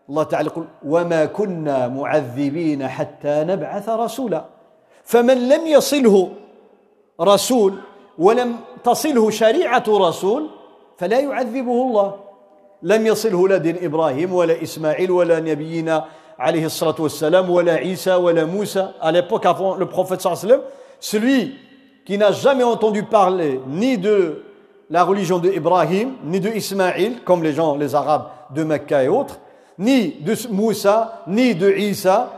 الله تعالى يقول وما كنا معذبين حتى نبعث رسولا. فمن لم يصله رسول ولم تصله شريعة رسول فلا يعذبه الله. لم يصله لا دين إبراهيم ولا إسماعيل ولا نبينا alayhi wassalam, ou la Isa, ou la Moussa, à l'époque avant le prophète sallam, celui qui n'a jamais entendu parler ni de la religion d'Ibrahim, ni de Ismaïl, comme les gens, les Arabes de Mecca et autres, ni de Moussa, ni de Isa,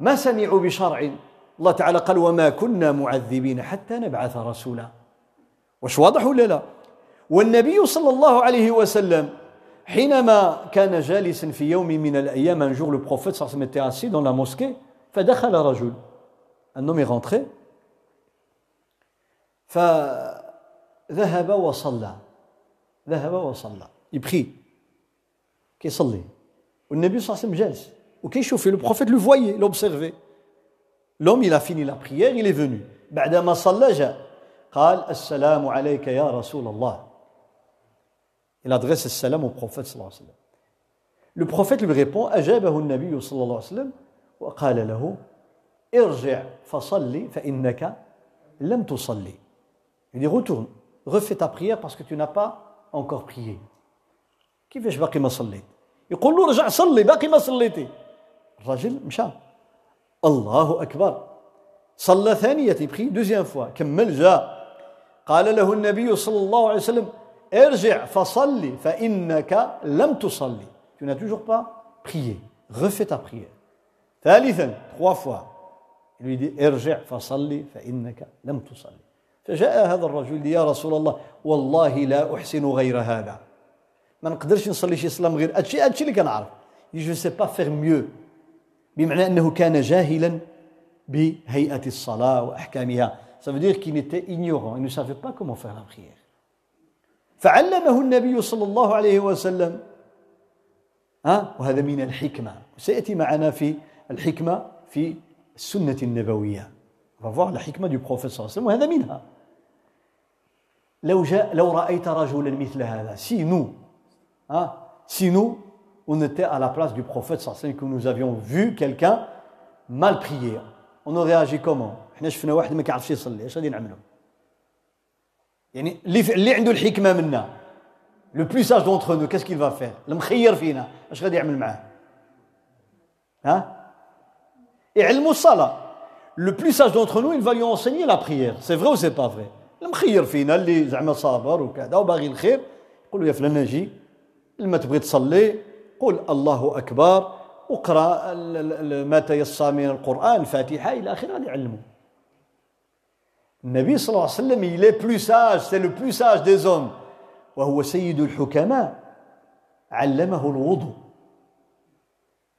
ما سمعوا بشرع الله تعالى قال وما كنا معذبين حتى نبعث رسولا واش واضح ولا لا والنبي صلى الله عليه وسلم حينما كان جالسا في يوم من الأيام un jour le prophète صلى الله عليه وسلم était assis dans فدخل رجل un homme est rentré. فذهب وصلى. ذهب وصلى. Prie. كيصلي والنبي صلى الله عليه وسلم جالس وكيشوف le prophète le voyait l'observait. L'homme il a fini la prière il est venu. بعدما صلى جاء قال السلام عليك يا رسول الله Il adresse le salam au prophète sallallahu alayhi wa sallam. Le prophète lui répond أجابه النبي صلى الله عليه وسلم وقال له ارجع فصلي فإنك لم تصلي. Il dit retourne, refais ta prière parce que tu n'as pas encore prié. كيفاش باقي ما صليت؟ يقول له ارجع صلي باقي ما صليتي. الرجل مشى. الله أكبر. صلى ثانية prie deuxième fois كمل جاء قال له النبي صلى الله عليه وسلم ارجع فصلي فإنك لم تصلي. Tu n'as toujours pas prié. Refais ta prière. ثالثا trois fois. Il lui dit ارجع فصلي فإنك لم تصلي. فجاء هذا الرجل يا رسول الله والله لا أحسن غير هذا. ما نقدرش نصلي شي صلاة غير هادشي هادشي اللي كنعرف. je sais pas faire mieux بمعنى أنه كان جاهلا بهيئة الصلاة وأحكامها. Ça veut dire qu'il était ignorant. Il ne savait pas comment faire la prière. فعلمه النبي صلى الله عليه وسلم. ها؟ وهذا من الحكمة. سيأتي معنا في الحكمة في السنة النبوية. voir الحكمة du prophète صلى الله عليه وسلم وهذا منها. لو جاء لو رأيت رجلا مثل هذا si nous ها؟ si nous on était à la place du prophète صلى الله عليه وسلم que nous avions vu quelqu'un mal prier on aurait agi comment إحنا شفنا واحد ما كيعرفش يصلي اش غادي نعملوا يعني اللي اللي عنده الحكمة منا. le plus sage d'entre nous qu'est-ce qu'il va faire المخير فينا. اش غادي يعمل معاه؟ ها؟ يعلموا الصلاة. le plus sage d'entre nous il va lui la prière. C'est vrai ou c'est pas vrai? المخير فينا اللي زعما صابر وكذا وباغي الخير. يقول له يا فلان أجي لما تبغي تصلي قل الله أكبر. اقرأ ما تيسر من القرآن الفاتحه إلى آخره هذا يعلموا النبي صلى الله عليه وسلم il est plus sage c'est le plus sage des hommes وهو سيد الحكماء علمه الوضوء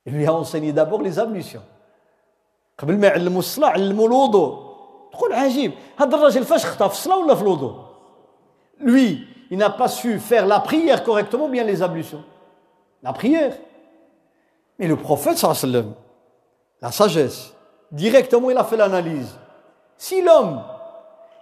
il lui a enseigné d'abord les ablutions قبل ما يعلموا الصلاه علموا الوضوء تقول عجيب هذا الراجل فاش خطا في الصلاه ولا في الوضوء lui il n'a pas su faire la prière correctement bien les ablutions la prière mais le prophète sallallahu alayhi wa sallam la sagesse directement il a fait l'analyse si l'homme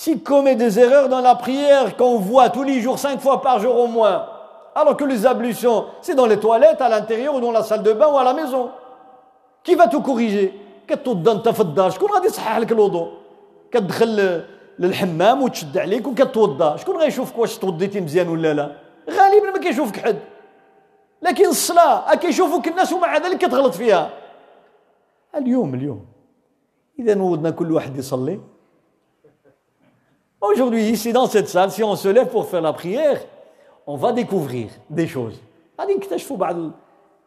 s'il commet des erreurs dans la prière qu'on voit tous les jours cinq fois par jour au moins alors que les ablutions c'est dans les toilettes à l'intérieur ou dans la salle de bain ou à la maison qui va te corriger كتوضا انت في الدار شكون غادي يصحح لك الوضوء كتدخل للحمام وتشد عليك وكتوضا شكون غيشوفك واش توضيتي مزيان ولا لا غالبا ما كيشوفك حد لكن الصلاه كيشوفوك الناس ومع ذلك كتغلط فيها اليوم اليوم اذا نوضنا كل واحد يصلي Aujourd'hui, ici dans cette salle, si on se lève pour faire la prière, on va découvrir des choses. غادي نكتشفوا بعض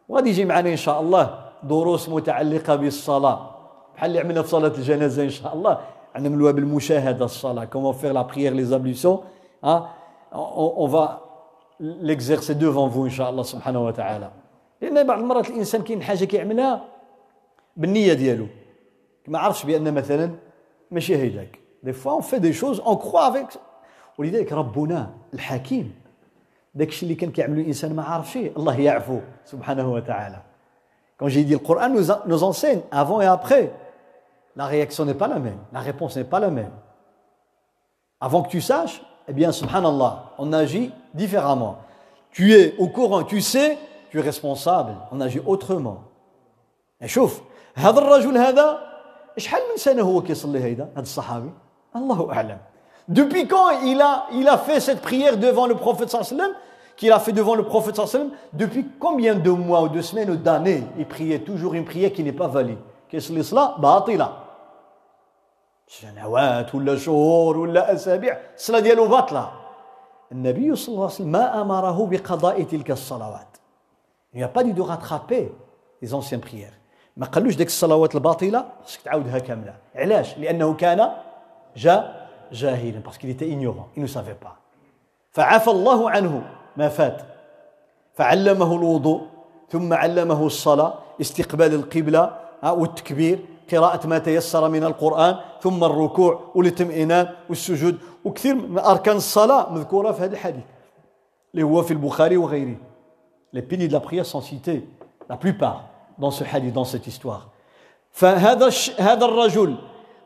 وغادي يجي معنا ان شاء الله دروس متعلقه بالصلاه بحال اللي عملنا في صلاه الجنازه ان شاء الله نعملوها بالمشاهده الصلاه faire la prière les ablutions hein? On, on va l'exercer devant vous ان شاء الله سبحانه وتعالى لأن بعض المرات الانسان كاين حاجة كيعملها بالنيه ديالو ما عرفش بان مثلا ماشي هيداك دي فوا اون في دي شوز اون كخوا افيك ولذلك ربنا الحكيم داك الشيء اللي كان كيعملو الانسان ما عارفش الله يعفو سبحانه وتعالى Quand j'ai dit le Coran nous, nous enseigne avant et après, la réaction n'est pas la même, la réponse n'est pas la même. Avant que tu saches, eh bien, subhanallah, on agit différemment. Tu es au courant, tu sais, tu es responsable, on agit autrement. شوف هذا الرجل هذا شحال من سنه هو كيصلي هيدا هذا الصحابي الله اعلم depuis quand il a il a fait cette prière devant le prophète sallallahu alayhi wa sallam qu'il a fait devant le prophète sallallahu alayhi wa sallam depuis combien de mois ou de semaines ou d'années il priait toujours une prière qui n'est pas valide كيصلي صلاه باطله سنوات ولا شهور ولا اسابيع الصلاه ديالو باطله النبي صلى الله عليه وسلم ما امره بقضاء تلك الصلوات il n'y a pas dit de rattraper les anciennes prières ما قالوش ديك الصلوات الباطله خصك تعاودها كامله علاش لانه كان جا جاهلا parce qu'il était ignorant il ne savait pas. فعفى الله عنه ما فات فعلمه الوضوء ثم علمه الصلاه استقبال القبله والتكبير قراءة ما تيسر من القرآن ثم الركوع والاطمئنان والسجود وكثير من أركان الصلاة مذكورة في هذا الحديث اللي هو في البخاري وغيره Les piliers de la prière sont cités, la plupart, dans ce hadith, dans cette histoire. فهذا هذا الرجل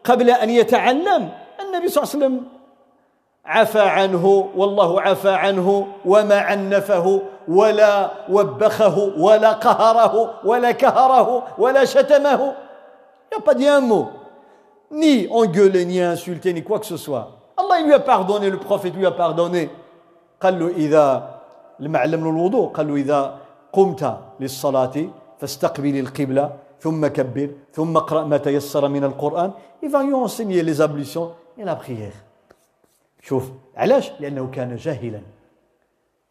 قبل أن يتعلم النبي صلى الله عليه وسلم عفى عنه والله عفى عنه وما عنفه ولا وبخه ولا قهره ولا كهره ولا شتمه Il n'a pas dit un mot. Ni engueulé, ni insulté, ni quoi que ce soit. Allah lui a pardonné, le prophète lui a pardonné. قال له إذا لما علمنا الوضوء قال له إذا قمت للصلاة فاستقبل القبلة ثم كبر ثم اقرأ ما تيسر من القرآن il va lui enseigner les ablutions et la prière شوف علاش لأنه كان جاهلا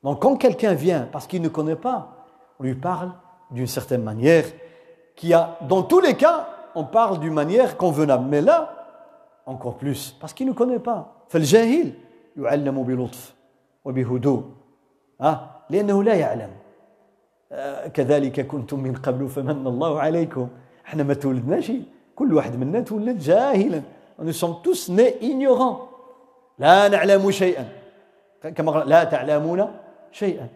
donc quand quelqu'un vient parce qu'il ne connaît pas on lui parle d'une certaine manière qui a dans tous les cas on parle d'une manière convenable. Mais là, encore plus, parce qu'il ne connaît pas. فالجاهل يعلم بلطف وبهدوء أه؟ لأنه لا يعلم أه كذلك كنتم من قبل فمن الله عليكم. إحنا ما تولدناش. كل واحد منا تولد جاهلا. Nous sommes tous nés ignorants. لا نعلم شيئا. كما لا تعلمون شيئا.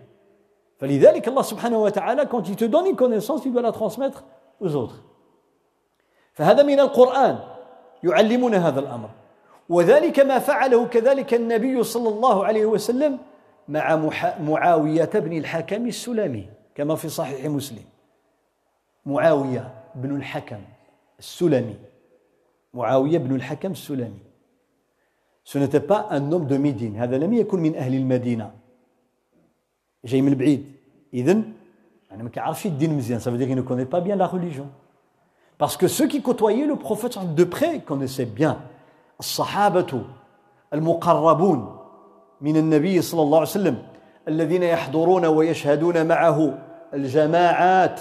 فلذلك الله سبحانه وتعالى quand il te donne une connaissance il doit la transmettre aux autres. فهذا من القرآن. يعلمنا هذا الأمر. وذلك ما فعله كذلك النبي صلى الله عليه وسلم مع معاوية بن الحكم السلمي كما في صحيح مسلم. معاوية بن الحكم السلمي. معاوية بن الحكم السلمي. Ce n'était pas un homme de Médine. هذا لم يكن من أهل المدينة. جاي من بعيد. إذن يعني ما كيعرفش الدين مزيان. Ça veut dire qu'il ne connaît pas bien la religion. Parce que ceux qui côtoyaient le prophète de près connaissaient bien. الصحابة المقربون من النبي صلى الله عليه وسلم. الذين يحضرون ويشهدون معه الجماعات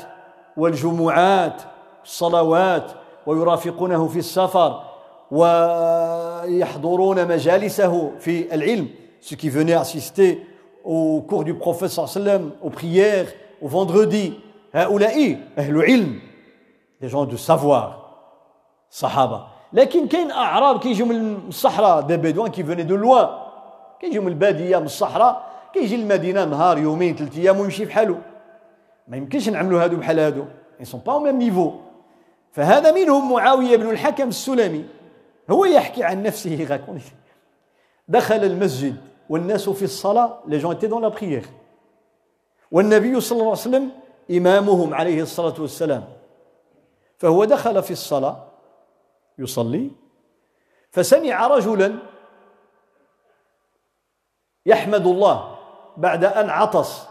والجمعات الصلوات ويرافقونه في السفر ويحضرون مجالسه في العلم. Ceux qui venaient assister au cours du prophète وسلم aux prières au vendredi. هؤلاء أهل علم des gens de savoir صحابة. لكن كاين أعراب كيجيو من الصحراء des bédouins qui venaient de loin. كيجيو من البادية من الصحراء كيجي المدينة نهار يومين ثلاث أيام ويمشي بحالو ما يمكنش نعملوا هادو بحال هادو. Ils sont pas au même niveau. فهذا منهم معاوية بن الحكم السلمي. هو يحكي عن نفسه دخل المسجد والناس في الصلاة les gens étaient dans la prière. والنبي صلى الله عليه وسلم إمامهم عليه الصلاة والسلام. فهو دخل في الصلاة يصلي. فسمع رجلا يحمد الله. بعد أن عطس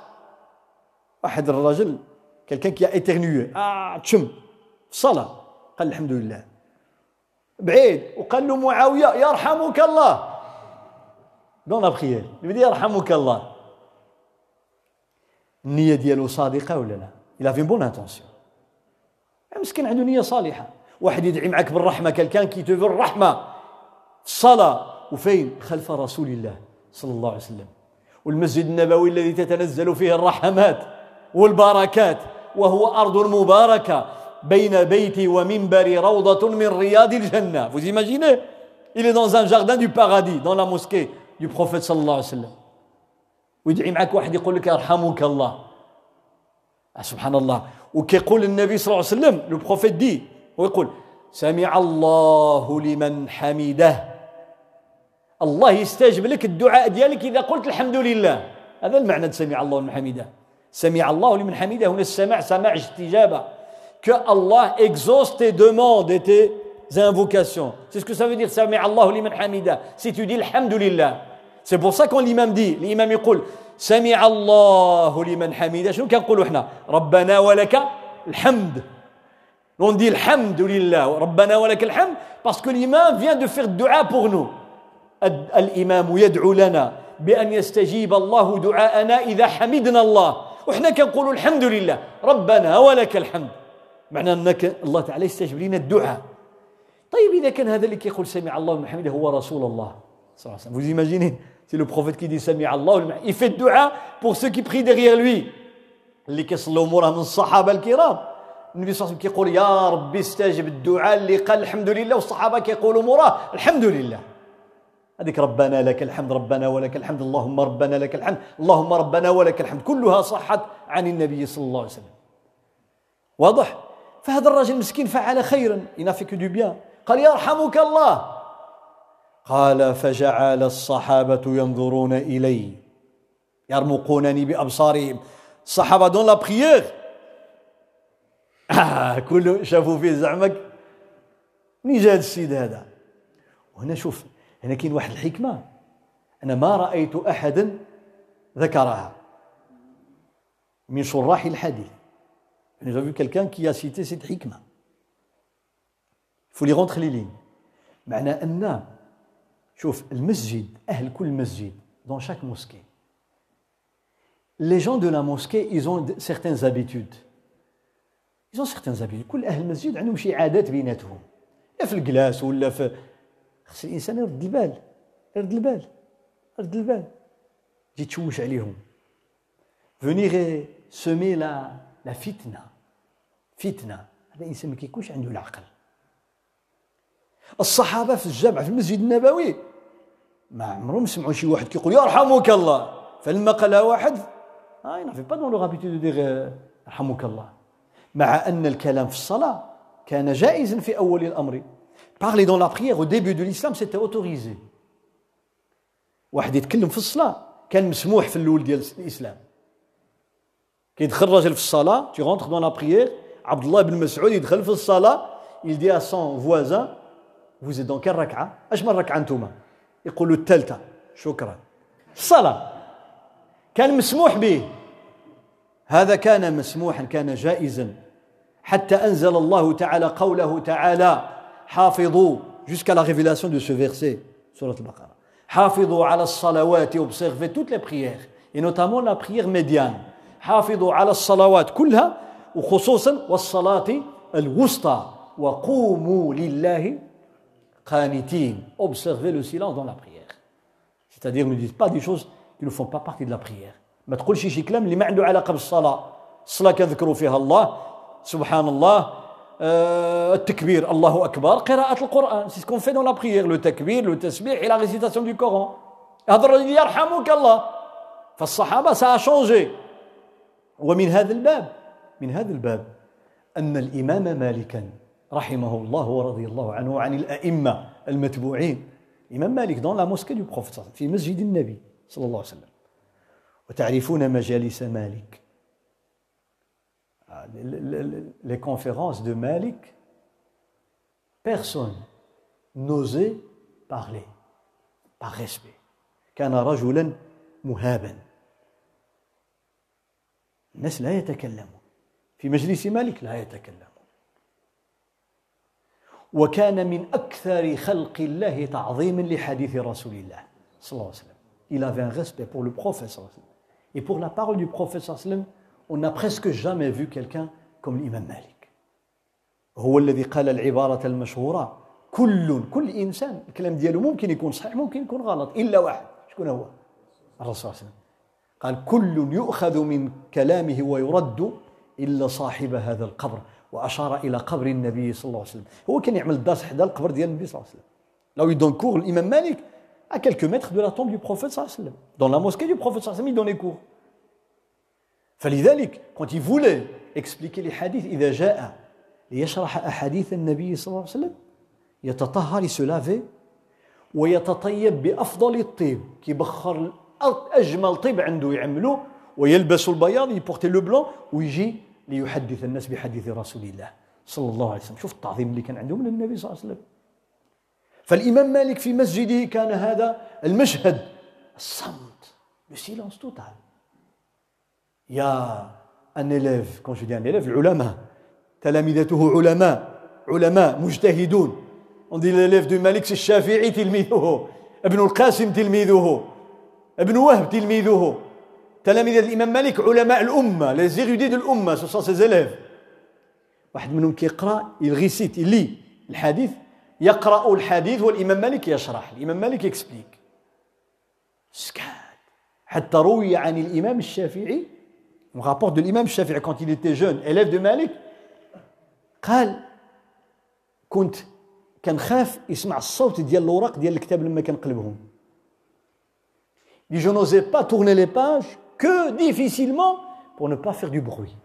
واحد الرجل quelqu'un qui a ah تشم. الصلاة قال الحمد لله. بعيد. وقال له معاوية يرحمك الله. دون ابخيال بدي يرحمك الله. النية ديالو صادقة ولا لا؟ Avait une bonne intention. مسكين عنده نية صالحة. واحد يدعي معك بالرحمة كان كي تفر الرحمة. في الصلاة وفين؟ خلف رسول الله صلى الله عليه وسلم. والمسجد النبوي الذي تتنزل فيه الرحمات والبركات وهو أرض مباركة بين بيتي ومنبري روضة من رياض الجنة. Vous imaginez? Il est dans un jardin du paradis dans la mosquée du prophète صلى الله عليه وسلم ويدعي معك واحد يقول لك يرحمك الله. سبحان الله وكيقول النبي صلى الله عليه وسلم لو بروفيت دي ويقول سمع الله لمن حمده. الله يستجب لك الدعاء ديالك اذا قلت الحمد لله هذا المعنى سمع الله لمن حمده سمع الله لمن حمده هنا السماع سماع استجابه que Allah exauce tes demandes et tes invocations. C'est ce que ça veut dire, Sami Allah liman hamida. Si tu dis Alhamdulillah. C'est pour ça quand l'imam dit, l'imam يقول سمع الله لمن حمده شنو كنقولوا إحنا ربنا ولك الحمد on dit الحمد لله ربنا ولك الحمد parce que l'imam vient de faire dua pour nous الإمام يدعو لنا بأن يستجيب الله دعاءنا إذا حمدنا الله. وإحنا كنقولوا الحمد لله. ربنا ولك الحمد. معنى أنك الله تعالى يستجيب لنا الدعاء. طيب إذا كان هذا اللي كيقول سمع الله لمن حمده هو رسول الله. صلى الله عليه وسلم. Vous le prophète qui dit سمع الله لمن il الدعاء pour ceux qui prient derrière lui. اللي كيصلوا موراه من الصحابة الكرام. النبي صلى الله عليه وسلم كيقول يا ربي استجب الدعاء. اللي قال الحمد لله والصحابة كيقولوا موراه الحمد لله. هذيك ربنا لك الحمد ربنا ولك الحمد اللهم ربنا لك الحمد اللهم ربنا ولك الحمد. كلها صحت عن النبي صلى الله عليه وسلم. واضح؟ فهذا الرجل مسكين فعل خيرا. Il في كو بيان قال يرحمك الله. قال فجعل الصحابة ينظرون إلي. يرمقونني بأبصارهم. الصحابة dans la prière آه كل شافوا فيه زعما. منين جا هذا السيد هذا؟ وهنا شوف هنا كاين واحد الحكمة. أنا ما رأيت أحدا ذكرها من شراح الحديث. يعني j'ai vu quelqu'un qui cite cette حكمه فولي رونتخ لي لين معنى ان شوف المسجد أهل كل مسجد دون شاك موسكي لي جون دو لا موسكي ايزون سيغتان زابيتود ايزون سيغتان زابيتود كل أهل المسجد عندهم شي عادات بيناتهم لا في الكلاس ولا في خص الإنسان يرد البال يرد البال يرد البال. تجي تشوش عليهم. Venir semer la la fitna. فتنه هذا انسان ما كيكونش عنده العقل. الصحابة في الجامع في المسجد النبوي ما عمرهم سمعوا شي واحد كيقول يرحمك الله. فلما قالها واحد آه نافي با دون لو دير يرحمك الله. مع أن الكلام في الصلاة كان جائزا في أول الأمر. Parler dans la prière au début de l'islam c'était autorisé. واحد يتكلم في الصلاة. كان مسموح في الأول ديال الإسلام. كيدخل الراجل في الصلاة tu rentres dans la prière Abdullah ibn Mas'ud يدخل في الصلاة il dit à son voisin vous êtes dans quelle ركعة أش من ركعة انتوما يقولوا الثالثة شكرا. الصلاة. كان مسموح به. هذا كان مسموحا كان جائزا. حتى أنزل الله تعالى قوله تعالى حافظوا jusqu'à la révélation de ce verset سورة البقرة حافظوا على الصلوات observez toutes les prières et notamment la prière médiane حافظوا على الصلوات كلها وخصوصا والصلاة الوسطى وقوموا لله قانتين observez le silence dans la prière c'est-à-dire ne dites pas des choses qui ne font pas partie de la prière ما تقولش شي كلام اللي ما عنده علاقه بالصلاه الصلاه كنذكروا فيها الله سبحان الله euh, التكبير الله أكبر. قراءة القرآن c'est ce qu'on fait dans la prière le تكبير le تسبيح et la récitation du Coran هذا الرجل يرحمك الله. فالصحابة ça changeait ومن هذا الباب من هذا الباب أن الإمام مالكا رحمه الله ورضي الله عنه عن الأئمة المتبوعين. الإمام مالك dans la mosquée du prophète في مسجد النبي صلى الله عليه وسلم. وتعرفون مجالس مالك؟ Les conférences de Malik, personne n'osait parler par respect. كان رجلا مهابا الناس لا يتكلمون في مجلس مالك لا يتكلمون وكان من أكثر خلق الله تعظيما لحديث رسول الله صلى الله عليه وسلم Il avait un respect pour le prophète صلى الله عليه وسلم Et pour la parole du prophète صلى الله عليه وسلم on n'a presque jamais vu quelqu'un comme l'imam Malik. هو الذي قال العبارة المشهورة كل كل إنسان الكلام ديالو ممكن يكون صحيح ممكن يكون غلط إلا واحد شكون هو الرسول صلى الله عليه وسلم قال كل يؤخذ من كلامه ويرد إلا صاحب هذا القبر وأشار إلى قبر النبي صلى الله عليه وسلم هو كان يعمل الدرس حدا القبر ديال النبي صلى الله عليه وسلم لو يدون كور الإمام مالك à quelques mètres de la tombe du prophète صلى الله عليه وسلم dans la mosquée du prophète صلى الله عليه وسلم il donnait cours. فلذلك il voulait expliquer les hadiths إذا جاء ليشرح أحاديث النبي صلى الله عليه وسلم يتطهر يسلافي ويتطيب بأفضل الطيب كيبخر أجمل طيب عنده يعمله ويلبس البياض يبورتي لو بلون ويجي ليحدث الناس بحديث رسول الله صلى الله عليه وسلم. شوف التعظيم اللي كان عنده من النبي صلى الله عليه وسلم. فالإمام مالك في مسجده كان هذا المشهد الصمت le silence total. Il y a un élève, quand je dis un élève, العلماء تلامذته علماء علماء مجتهدون on dit l'élève de Malik c'est الشافعي تلميذه ابن القاسم تلميذه ابن وهب تلميذه تلاميذ الامام مالك علماء الامه les érudits de l'umma ce sont ses élèves. واحد منهم كيقرا il lit الحديث يقرا الحديث والامام مالك يشرح الامام مالك يكسبليك سكات حتى روي عن الامام الشافعي On rapporte de l'imam Shafi'i quand il était jeune, élève de Malik, قال كنت كنخاف يسمع الصوت ديال الوراق ديال الكتاب لما كنقلبهم. Je n'osais pas tourner les pages que difficilement pour ne pas faire du bruit.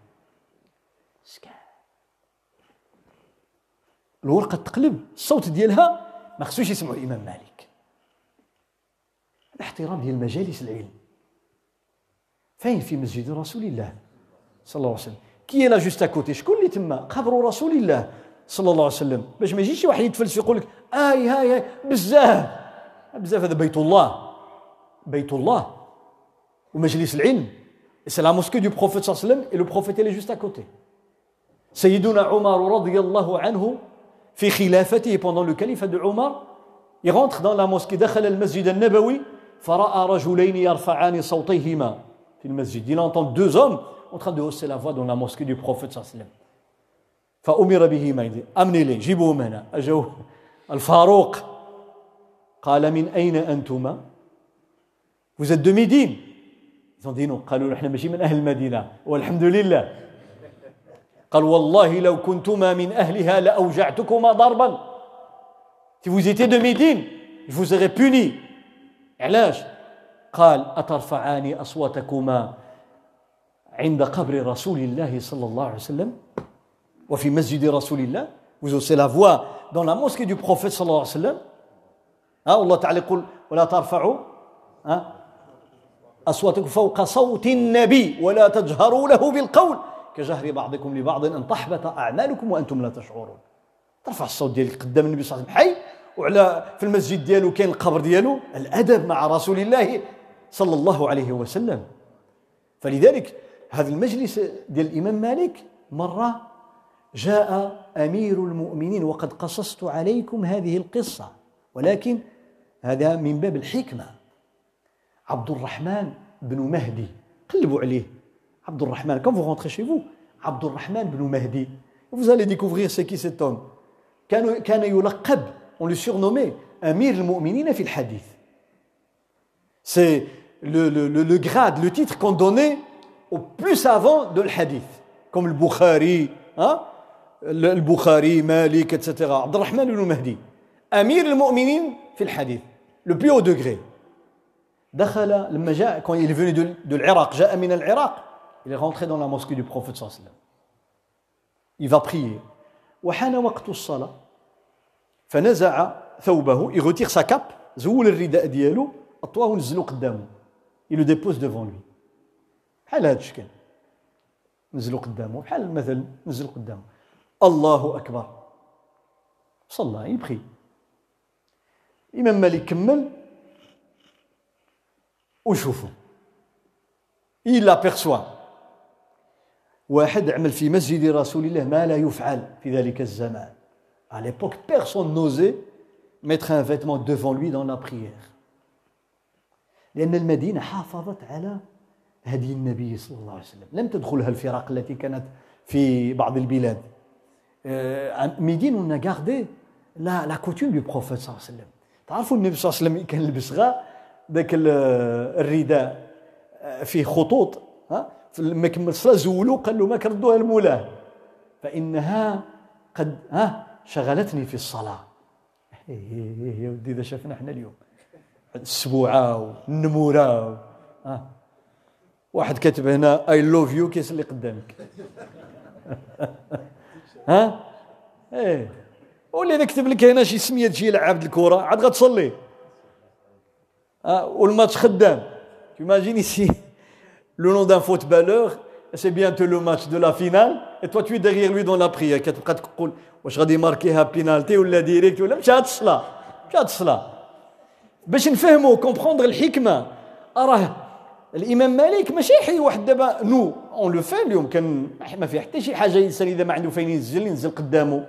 الورقة تقلب الصوت ديالها ما خصوش يسمعوا الإمام مالك. الاحترام ديال مجالس العلم. فين في مسجد رسول الله صلى الله عليه وسلم؟ qui est là juste à côté شكون اللي تما؟ قبر رسول الله صلى الله عليه وسلم. باش ما يجيش واحد يتفلسف يقول لك آي هاي هاي. بزاف بزاف هذا بيت الله. بيت الله. ومجلس العلم. c'est la mosquée du prophète صلى الله عليه وسلم. et le prophète il est juste à côté سيدنا عمر رضي الله عنه في خلافته pendant le califat de il rentre dans la mosquée دخل المسجد النبوي فرأى رجلين يرفعان صوتيهما. Il entend deux hommes en train de hausser la voix dans la mosquée du prophète وسلم فأمر بهما il dit amenez-les جيبوهم هنا أجوا الفاروق قال من أين أنتما Vous êtes de Médine. Ils ont dit non. قالوا نحن ماشي من أهل المدينة والحمد لله قال والله لو كنتما من أهلها لأوجعتكما ضربا Si vous étiez de Médine, je vous aurais puni. علاش؟ قال أترفعان أصواتكما عند قبر رسول الله صلى الله عليه وسلم وفي مسجد رسول الله vous haussez la voix dans la mosquée du prophète صلى الله عليه وسلم. ها الله تعالى يقول ولا ترفعوا ها أصواتكم فوق صوت النبي ولا تجهروا له بالقول. كجهر بعضكم لبعض أن تحبط أعمالكم وأنتم لا تشعرون. ترفع الصوت ديالك قدام النبي صلى الله عليه وسلم. حي وعلى في المسجد ديالو كاين القبر ديالو. الأدب مع رسول الله صلى الله عليه وسلم. فلذلك هذا المجلس ديال الإمام مالك مرة جاء أمير المؤمنين وقد قصصت عليكم هذه القصة ولكن هذا من باب الحكمة. عبد الرحمن بن مهدي قلبوا عليه. عبد الرحمن quand vous rentrez chez vous عبد الرحمن بن مهدي. Vous allez découvrir c'est qui cet homme كان كان يلقب on le surnommait أمير المؤمنين في الحديث. C'est le, le, le, le, grade, le titre qu'on donnait aux plus savants de l'hadith, comme le Bukhari, hein? le, Bukhari, Malik, etc. Abdelrahman ibn Mahdi, Amir al-Mu'minin fil hadith, le plus haut degré. Quand il est venu de, de l'Irak, il est rentré dans la mosquée du prophète sallallahu il va prier. il retire sa cape, زول الرداء ديالو, أطواه ونزلو قدامه. il le dépose devant lui. بحال هذا الشكل. نزلوا قدامه. بحال المثل نزل قدامه. الله أكبر. صلى. يبخي الامام مالك كمل. وشوفوا. Il aperçoit واحد عمل في مسجد رسول الله ما لا يفعل في ذلك الزمان. À l'époque personne n'osait mettre un vêtement devant lui dans la prière. لأن المدينة حافظت على هدي النبي صلى الله عليه وسلم. لم تدخلها الفرق التي كانت في بعض البلاد. ميدين on a gardé la, la coutume du صلى الله عليه وسلم. تعرفوا النبي صلى الله عليه وسلم كان يلبس غا ذاك الرداء فيه خطوط ها؟ لما كمل الصلاه زولوا قال له ما كردوها لمولاه فإنها قد ها؟ شغلتني في الصلاة. يا ودي إذا شفنا إحنا اليوم. السبوعه والنموره آه. واحد كاتب هنا اي لوف يو كيس اللي قدامك ها إيه واللي كتب لك هنا شي سميه شي لعاب الكره عاد غتصلي آه. والماتش خدام تيماجيني سي لو نون دان فوتبالور سي بيانتو لو ماتش دو لا فينال اي توا تو ديغيغ لوي دون لا بريير كتبقى تقول واش غادي ماركيها بينالتي ولا ديريكت ولا مشات الصلاه مشات الصلاه باش نفهموا كومبروندر الحكمة. راه الإمام مالك ماشي حي واحد دابا نو اون لو في اليوم كان ما في حتى شي حاجة الانسان إذا ما عنده فين ينزل ينزل قدامه.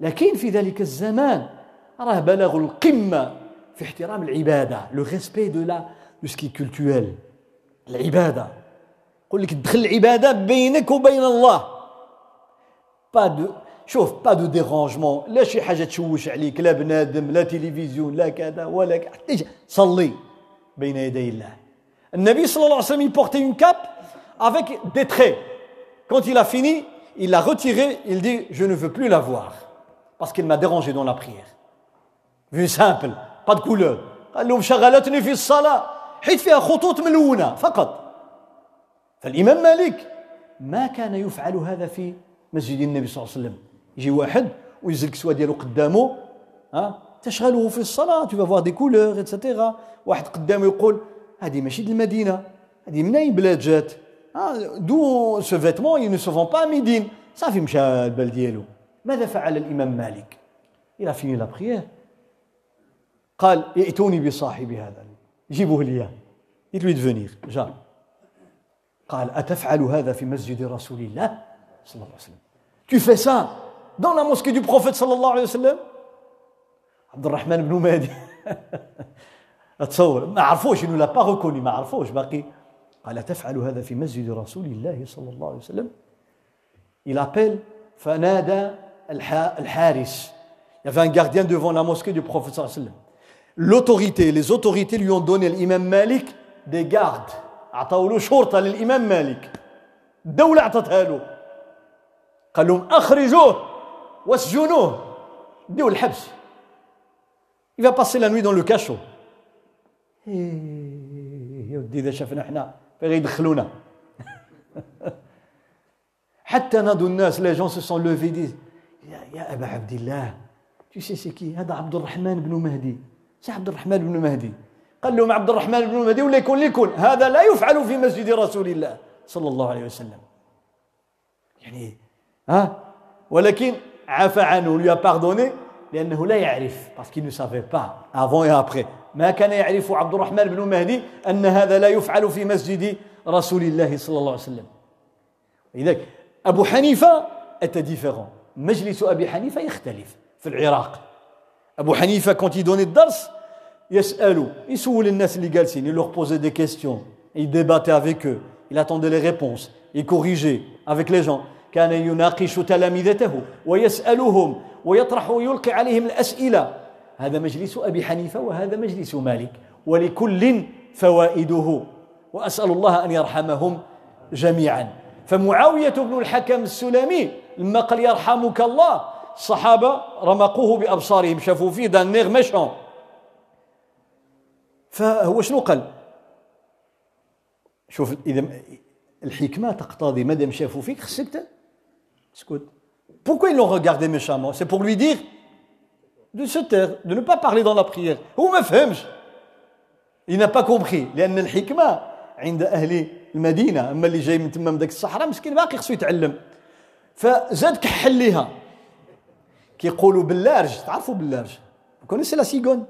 لكن في ذلك الزمان راه بلغوا القمة في احترام العبادة لو ريسبي دو لا دو سكي كولتويل العبادة. يقول لك دخل العبادة بينك وبين الله. با دو شوف با دو ديرونجمون لا شي حاجة تشوش عليك لا بنادم لا تلفزيون لا كذا ولا حتى صلي بين يدي الله. النبي صلى الله عليه وسلم il portait une cape avec des traits. Quand il a fini il l'a retiré il dit je ne veux plus la voir parce qu'il m'a dérangé dans la prière. Vu simple pas de couleur. قال لهم شغلتني في الصلاه حيت فيها خطوط ملونه فقط فالامام مالك ما كان يفعل هذا في مسجد النبي صلى الله عليه وسلم يجي واحد ويزل الكسوه ديالو قدامه ها؟ تشغله في الصلاة تو فوار دي كولور اتسيتيرا واحد قدامه يقول هذه ماشي د المدينة هذه من اي بلاد جات؟ دو سو فيتمون يو نو سو فون با ميدين صافي مشى البال ديالو. ماذا فعل الإمام مالك؟ il a fini la prière قال ائتوني بصاحب هذا. جيبوه لي قلت له de venir جا. قال أتفعل هذا في مسجد رسول الله؟ صلى الله عليه وسلم. Tu fais ça؟ Dans la mosquée du prophète sallallahu alayhi wa sallam. عبد الرحمن بن مهدي اتصور ما عرفوش il ne l'a pas reconnu ما عرفوش باقي. قال تفعل هذا في مسجد رسول الله صلى الله عليه وسلم. Il appelle فنادى الحارس. Il y avait un gardien devant la mosquée du prophète صلى الله عليه وسلم. L'autorité les autorités lui ont donné l'imam Malik des gardes. عطاو له شرطة للإمام مالك. الدولة أعطتها له. قال لهم أخرجوه. واسجنوه. ديو الحبس. Il va passer la nuit dans le cachot. يا ودي إذا شافنا إحنا بغي يدخلونا؟ حتى نادوا الناس les gens se sont levés dit يا, أبا عبد الله. Tu sais c'est qui هذا عبد الرحمن بن مهدي. سي عبد الرحمن بن مهدي. قال لهم عبد الرحمن بن مهدي ولا يكون ليكون هذا لا يفعل في مسجد رسول الله صلى الله عليه وسلم. يعني ها؟ ولكن عفا عنه il l'a pardonné لأنه لا يعرف parce qu'il ne savait pas avant et après ما كان يعرف عبد الرحمن بن مهدي أن هذا لا يفعل في مسجد رسول الله صلى الله عليه وسلم. لذلك أبو حنيفة était différent مجلس أبي حنيفة يختلف في العراق. أبو حنيفة quand il donnait الدرس يسألوا يسول الناس اللي جالسين il leur posait des questions il débattait avec eux il attendait les réponses il corrigeait avec les gens كان يناقش تلامذته ويسألهم ويطرح ويلقي عليهم الأسئلة. هذا مجلس أبي حنيفة وهذا مجلس مالك ولكل فوائده. وأسأل الله أن يرحمهم جميعا. فمعاوية بن الحكم السلمي لما قال يرحمك الله الصحابة رمقوه بأبصارهم شافوا فيه دان نيغ ميشون فهو شنو قال؟ شوف إذا الحكمة تقتضي مادام شافوا فيك خصك اسكت Pourquoi ils l'ont regardé méchamment? C'est pour lui dire de se taire, de ne pas parler dans la prière. هو ما فهمش. Il n'a pas compris. لأن الحكمة عند أهل المدينة أما اللي جاي من تما من ذاك الصحراء مسكين باقي خصو يتعلم. فزاد كحل ليها كيقولوا بلارج تعرفوا بلارج connaissez la cigogne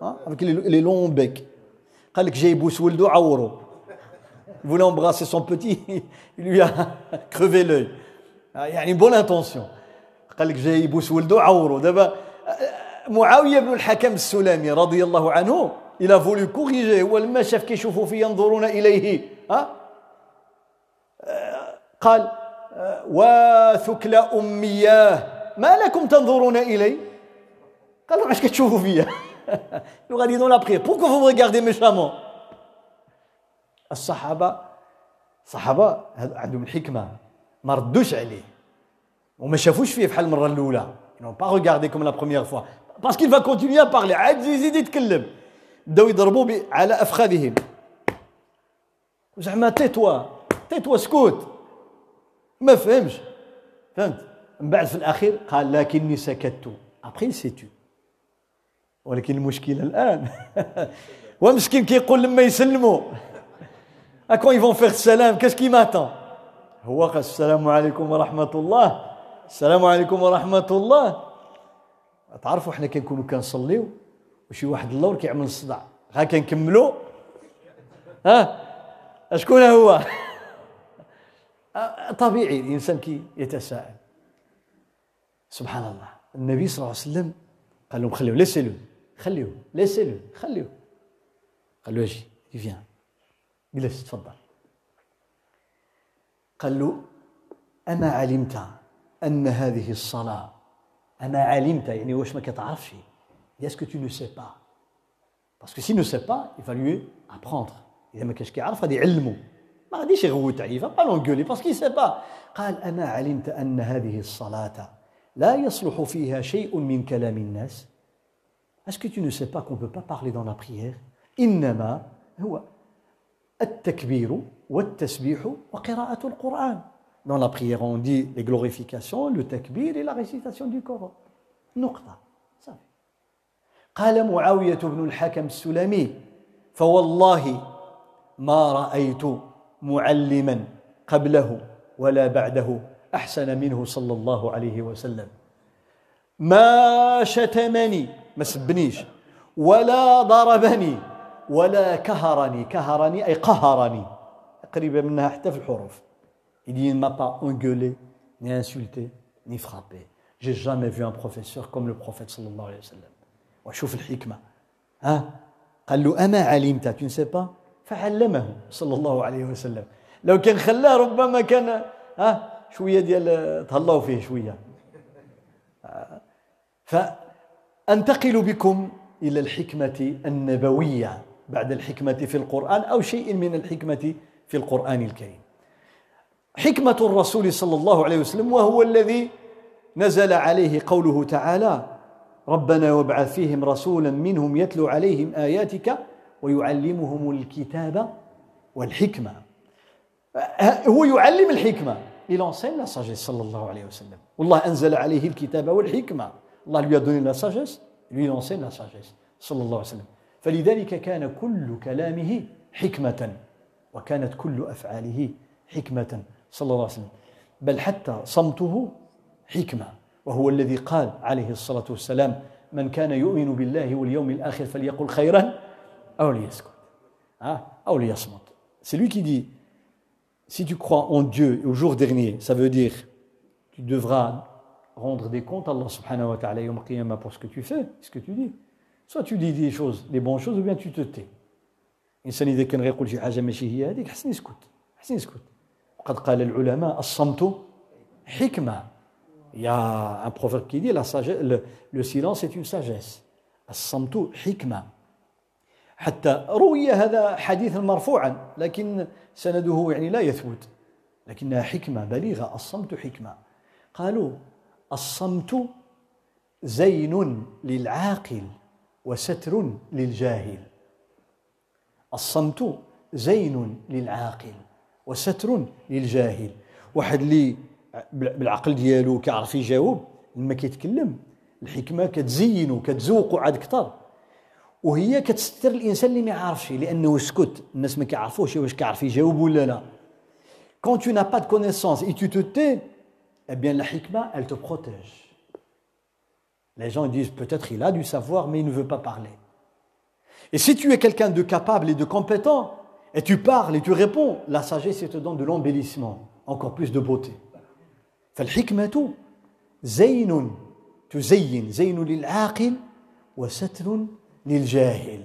avec le long bec قال لك جاي يبوس ولدو عورو il voulait embrasser son petit il lui a crevé l'œil. يعني bonne intention قال لك جاي يبوس ولدو عورو. دابا معاوية بن الحكم السلمي رضي الله عنه il voulait corriger هو لما شاف كيشوفوا فيه ينظرون إليه ها؟ قال واثكل امياه ما لكم تنظرون إلي؟ قالوا علاش كتشوفوا فيا؟ غادي dans la prière pourquoi vous regardez méchamment الصحابة الصحابه عندهم الحكمة. ما ردوش عليه. وما شافوش فيه بحال المرة الأولى. n'ont pas regardé comme la première fois parce que continuer à parler. عاد يزيد يتكلم. بداو يضربوا على أفخاذهم. زعما تيتوا. تيتوا سكوت. ما فهمش. فهمت؟ من بعد في الأخير قال لكني سكت. après s'est tu ولكن المشكلة الآن. ومسكين كيقول لما يسلموا. quand ils vont faire السلام qu'est-ce qui m'attend هو السلام عليكم ورحمة الله. السلام عليكم ورحمة الله. تعرفوا إحنا كنكونوا كنصليو؟ وشي واحد اللور كيعمل الصداع ها كنكملوا ها؟ شكون هو؟ طبيعي الإنسان كي يتساءل. سبحان الله. النبي صلى الله عليه وسلم قال لهم خليوه laissez-le خليوه laissez-le خليوه قال له أجي فيان جلس تفضل. قال له أما علمت أن هذه الصلاة أما علمت يعني واش ما كتعرفش est-ce que tu ne sais pas parce que s'il ne sait pas il va lui apprendre. إذا ما كانش كيعرف غادي يعلمه ما غاديش يغوت عليه va pas l'engueuler parce qu'il sait pas قال أما علمت أن هذه الصلاة لا يصلح فيها شيء من كلام الناس. Est-ce que tu ne sais pas qu'on ne peut pas parler dans la prière? إنما هو التكبير والتسبيح وقراءة القرآن. Dans la prière, on dit les glorifications, le takbir et la récitation du Coran. نقطة صافي قال معاوية بن الحكم السلمي فوالله ما رأيت معلما قبله ولا بعده أحسن منه صلى الله عليه وسلم. ما شتمني ما سبنيش ولا ضربني ولا كهرني. كهرني أي قهرني. قريبة منها حتى في الحروف. Il ne m'a pas engueulé, ni insulté, ni frappé. J'ai jamais vu un professeur comme le prophète sallallahu alayhi wa sallam. وشوف الحكمة ها قال له أما علمت tu ne sais pas? فعلمه صلى الله عليه وسلم لو كان خلاه ربما كان ها شوية ديال تهلاو فيه شوية فأنتقل بكم إلى الحكمة النبوية بعد الحكمة في القرآن أو شيء من الحكمة في القرآن الكريم. حكمة الرسول صلى الله عليه وسلم وهو الذي نزل عليه قوله تعالى ربنا وابعث فيهم رسولا منهم يتلو عليهم آياتك ويعلمهم الكتاب والحكمة. هو يعلم الحكمة. Il enseigne صلى الله عليه وسلم. والله أنزل عليه الكتاب والحكمة. الله lui a donné la sagesse. Lui il enseigne la sagesse وسلم. فلذلك كان كل كلامه حكمة. وكانت كل أفعاله حكمة صلى الله عليه وسلم بل حتى صمته حكمة وهو الذي قال عليه الصلاة والسلام من كان يؤمن بالله واليوم الآخر فليقل خيرا أو ليسكت أو ليصمت C'est lui qui dit si tu crois en Dieu au jour dernier, ça veut dire tu devras rendre des comptes à Allah subhanahu wa ta'ala pour ce que tu fais, ce que tu dis. Soit tu dis des choses, des bonnes choses, ou bien tu te tais. الإنسان إذا كان غيقول شي حاجة ماشي هي هذيك حسن يسكت حسن يسكت. وقد قال العلماء الصمت proverbe qui dit la sagesse, le, le silence est une sagesse. الصمت حكمة. حتى روي هذا حديثا مرفوعا لكن سنده يعني لا يثبت. لكنها حكمة بليغة. الصمت حكمة. قالوا الصمت زين للعاقل وستر للجاهل. الصمت زين للعاقل وستر للجاهل. واحد اللي بالعقل ديالو كيعرف يجاوب لما كيتكلم الحكمة كتزينو كتزوقو عاد كثر وهي كتستر الإنسان اللي ما يعرفش لأنه سكت. الناس ما كيعرفوش واش كيعرف يجاوب ولا لا. Quand tu n'as pas de connaissance et tu te tais eh bien la hikmah elle te protège. Les gens disent peut-être il a du savoir mais il ne veut pas parler. et si tu es quelqu'un de capable et de compétent et tu parles et tu réponds la sagesse te donne de l'embellissement encore plus de beauté فالحكمة زين تزين زين للعاقل وستر للجاهل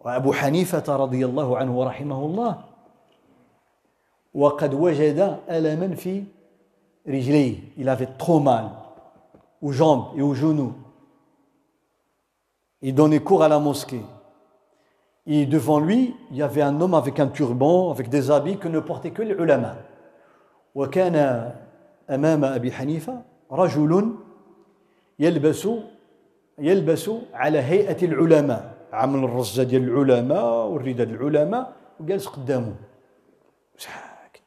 وأبو حنيفة رضي الله عنه ورحمه الله وقد وجد ألما في رجليه il avait trop mal aux jambes et aux genoux Il donnait cours à la mosquée. Et devant lui il y avait un homme avec un turban avec des habits que ne portaient que les ulama. وكان أمام أبي حنيفة رجل يلبس يلبس على هيئة العلماء عمل الرزة ديال العلماء والرداء العلماء وجالس قدامه ساكت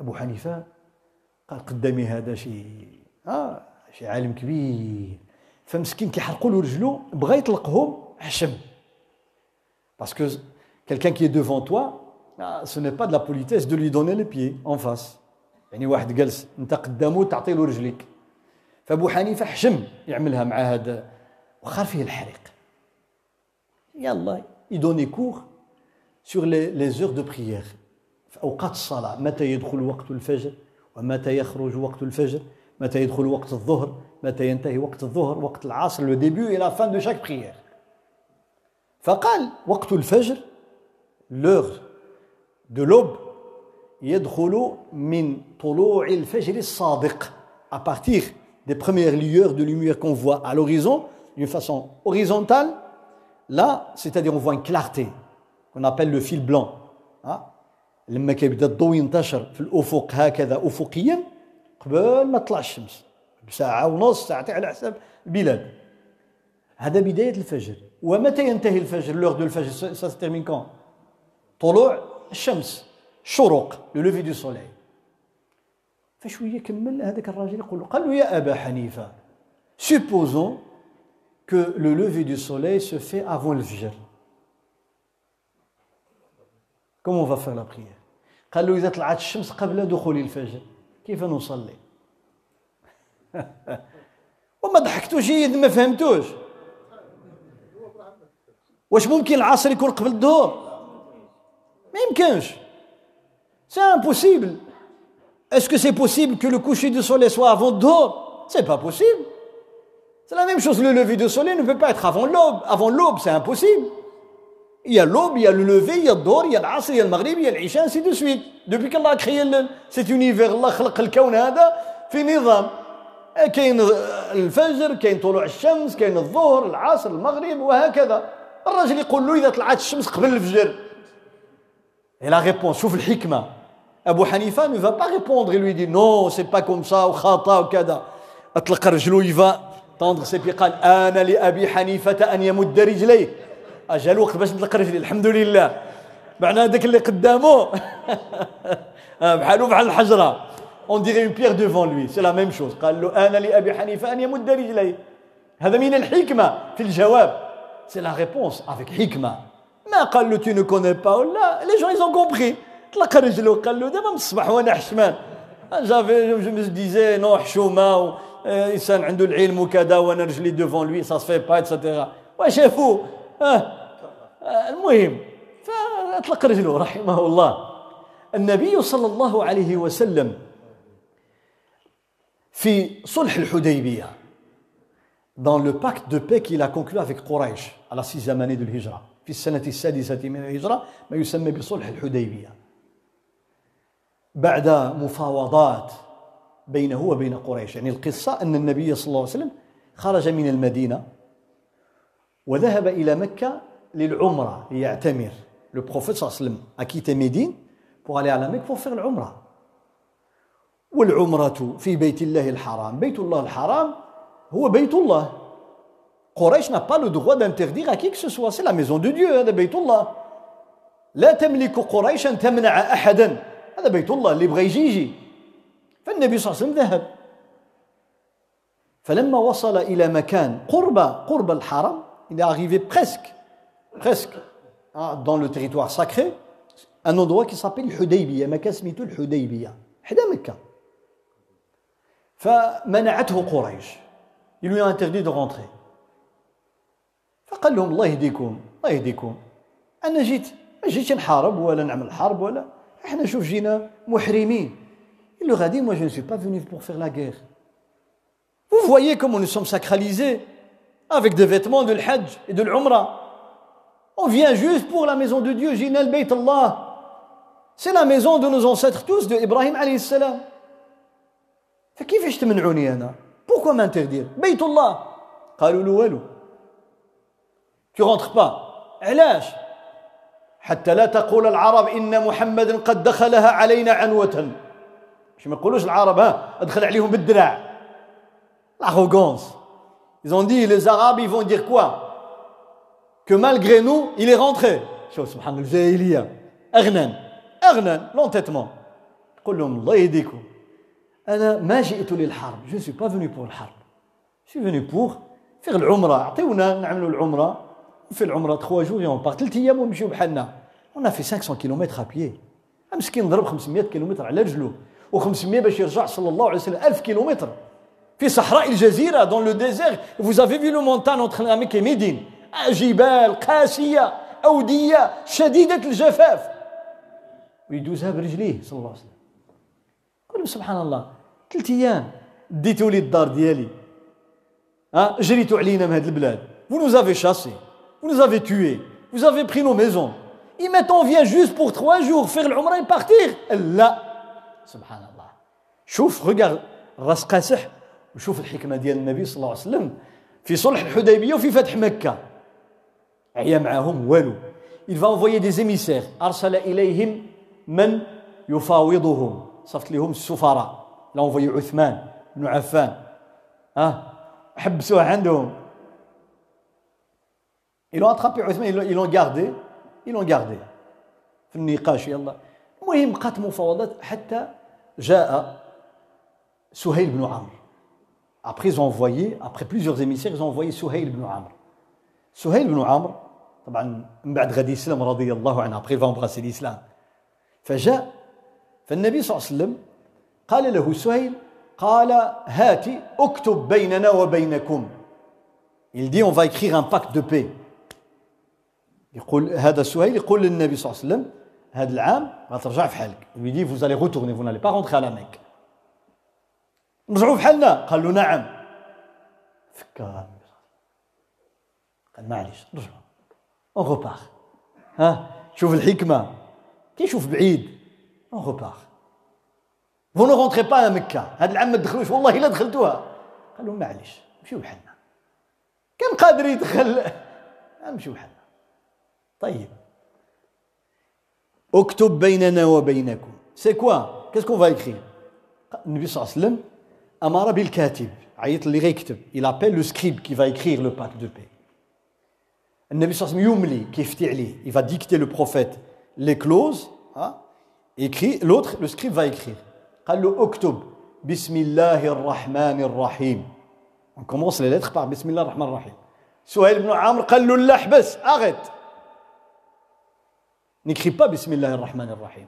أبو حنيفة قال قدامي هذا شي آه شي عالم كبير فمسكين كيحرقوا له رجلو بغا يطلقهم حشم. parce que quelqu'un qui est devant toi ce n'est pas de la politesse de lui donner les pieds يعني واحد جالس انت قدامه تعطي له رجليك فابو حنيفه حشم يعملها مع هذا وخار فيه الحريق il a donné cours sur les les heures de prière في اوقات الصلاه متى يدخل وقت الفجر ومتى يخرج وقت الفجر متى يدخل وقت الظهر متى ينتهي وقت الظهر وقت العصر le début et la fin de chaque prière فقال وقت الفجر l'heure de l'aube يدخل من طلوع الفجر الصادق. À partir des premières lueurs de lumière qu'on voit à l'horizon d'une façon horizontale là c'est-à-dire on voit une clarté qu'on appelle le fil blanc. لما كيبدا الضوء ينتشر في الأفق هكذا افقيا قبل ما تطلع الشمس. بساعه ونص ساعتين على حساب البلاد. هذا بداية الفجر. ومتى ينتهي الفجر؟ l'heure de الفجر se termine quand. طلوع الشمس. شروق le lever du soleil فشوية كمل هذاك الراجل يقول له قال له يا supposons que le lever du soleil se fait avant le fajr comment on va faire la prière? قال له إذا طلعت الشمس قبل دخول الفجر. كيف نصلي وما ضحكتوش اذا ما فهمتوش واش ممكن العصر يكون قبل الظهر ما يمكنش C'est impossible. Est-ce que c'est possible que le coucher du soleil soit avant dehors C'est pas possible. C'est la même chose, le lever du soleil ne peut pas être avant l'aube. Avant l'aube, c'est impossible. Il y a l'aube, il y a le lever, il y a le dehors, il y a l'asr, il y a le maghrib, il y a l'isha, ainsi de suite. Depuis qu'Allah a créé cet univers, Allah خلق الكون هذا في نظام. كاين الفجر، كاين طلوع الشمس، كاين الظهر، العصر، المغرب وهكذا. الراجل يقول له إذا طلعت الشمس قبل الفجر. Et la réponse, شوف الحكمة Abu Hanifa ne va pas répondre, il lui dit non, c'est pas comme ça, ou kada. أطلق رجله il va tendre ses pieds قال أنا لأبي حنيفة أن يمد رجليه أجا الوقت باش نطلق رجلي. الحمد لله. معنى هذاك اللي قدامه بحالو بحال الحجرة. On dirait une pierre devant lui. C'est la même chose. قال له آن لأبي حنيفة أن يمد رجليه هذا من الحكمة في الجواب. C'est la réponse avec حكمة. ما قال له ne connais pas là les gens ils ont compris. طلق رجله قال له دابا من الصباح وأنا حشمان. j'avais je me disais non حشومة إنسان عنده العلم وكذا وأنا رجلي devant lui ça se fait pas et cetera وشافوا آه. المهم فأطلق رجله رحمه الله. النبي صلى الله عليه وسلم في صلح الحديبية dans le pacte de paix qu'il a conclu avec Quraysh à la sixième année de l'Hijra. في السنة السادسة من الهجرة ما يسمى بصلح الحديبية بعد مفاوضات بينه وبين قريش يعني القصة أن النبي صلى الله عليه وسلم خرج من المدينة وذهب إلى مكة للعمرة ليعتمر. Le prophète صلى الله عليه وسلم a quitté Médine pour aller à la Mecque العمرة والعمرة في بيت الله الحرام. بيت الله الحرام هو بيت الله. قريش n'a pas le droit d'interdire à qui soit. C'est la maison de Dieu هذا بيت الله. لا تملك قريش أن تمنع أحدا. هذا بيت الله اللي بغى يجي يجي. فالنبي صلى الله عليه وسلم ذهب. فلما وصل إلى مكان قرب قرب الحرم il est arrivé presque presque dans le territoire sacré un endroit qui s'appelle الحديبية مكان سميتو الحديبية حدا مكة فمنعته قريش ils lui ont interdit de rentrer فقال لهم الله يهديكم الله يهديكم انا جيت ما جيتش نحارب ولا نعمل حرب ولا احنا شوف جينا محرمين Il leur a dit, moi je ne suis pas venu pour faire la guerre. Vous voyez comment nous sommes sacralisés avec des vêtements de l'Hajj et de l'Umrah. On vient juste pour la maison de Dieu, Jina al-Bayt Allah. C'est la maison de nos ancêtres tous, de Ibrahim alayhi salam. فكيفاش تمنعوني انا؟ Pourquoi m'interdire بيت الله قالوا له والو tu rentres pas علاش حتى لا تقول العرب ان محمدا قد دخلها علينا عنوة مش ما يقولوش العرب ها ادخل عليهم بالدراع l'arrogance ils ont dit les arabes ils vont dire quoi Que malgré nous il est rentré. شوف سبحان الجاهليه اغنن اغنن l'entêtement. قول لهم الله يهديكم أنا ما جئت للحرب je ne suis pas venu pour الحرب je suis venu pour faire العمره اعطيونا نعملوا العمره في العمره 3 jours on part 3 أيام ونمشيو بحالنا on a fait 500 km à pied. مسكين ضرب 500 كيلومتر على رجله و500 باش يرجع صلى الله عليه وسلم 1000 كيلومتر في صحراء الجزيرة dans le désert. Vous avez vu le montagne entre la Mecque et Médine. جبال قاسية أودية شديدة الجفاف. ويدوزها برجليه صلى الله عليه وسلم. قول سبحان الله ثلاث أيام ديتوا لي الدار ديالي. ها جريتوا علينا من هذه البلاد. Vous nous avez chassés. Vous nous avez tués. Vous avez pris nos maisons. Et maintenant vient juste pour trois jours faire l'umrah et partir. لا سبحان الله شوف رجع راس قاسح وشوف الحكمه ديال النبي صلى الله عليه وسلم في صلح الحديبيه وفي فتح مكه il va envoyer des émissaires ارسل اليهم من يفاوضهم صفت لهم السفراء لا envoyé عثمان بن عفان ها أه؟ حبسوه عندهم ils l'ont attrapé عثمان ils l'ont gardé ils l'ont gardé في النقاش يلا المهم بقات مفاوضات حتى جاء سهيل بن عمرو après ils ont envoyé après plusieurs émissaires ils ont envoyé سهيل بن عمرو سهيل بن عمرو طبعا من بعد غادي يسلم رضي الله عنه il va embrasser l'islam فجاء فالنبي صلى الله عليه وسلم قال له سهيل قال هاتي اكتب بيننا وبينكم. Il dit on va écrire un pacte de paix. يقول هذا سهيل يقول للنبي صلى الله عليه وسلم هذا العام غترجع في حالك. Lui dit vous allez retourner vous n'allez pas rentrer à la Mecque. نرجعوا في حالنا. قال له نعم. فكر. معليش نرجعوا on repart ها شوف الحكمه كيشوف بعيد on repart vous ne rentrez pas مكه هذا العام ما تدخلوش والله الا دخلتوها قال له معليش نمشيو بحالنا كان قادر يدخل نمشيو بحالنا طيب اكتب بيننا وبينكم c'est quoi qu'est-ce qu'on va النبي صلى الله عليه وسلم أمر بالكاتب عيط اللي غيكتب il appelle le scribe qui va écrire le pacte de paix. النبي صلى الله عليه وسلم يملي كيفتي عليه. Il va dicter le prophète les clauses hein, écrit l'autre le scribe va قال له اكتب بسم الله الرحمن الرحيم. On commence les lettres par بسم الله الرحمن الرحيم. سهيل بن عمرو قال له لا احبس arrête. N'écris pas Bismillah ar-Rahman ar-Rahim.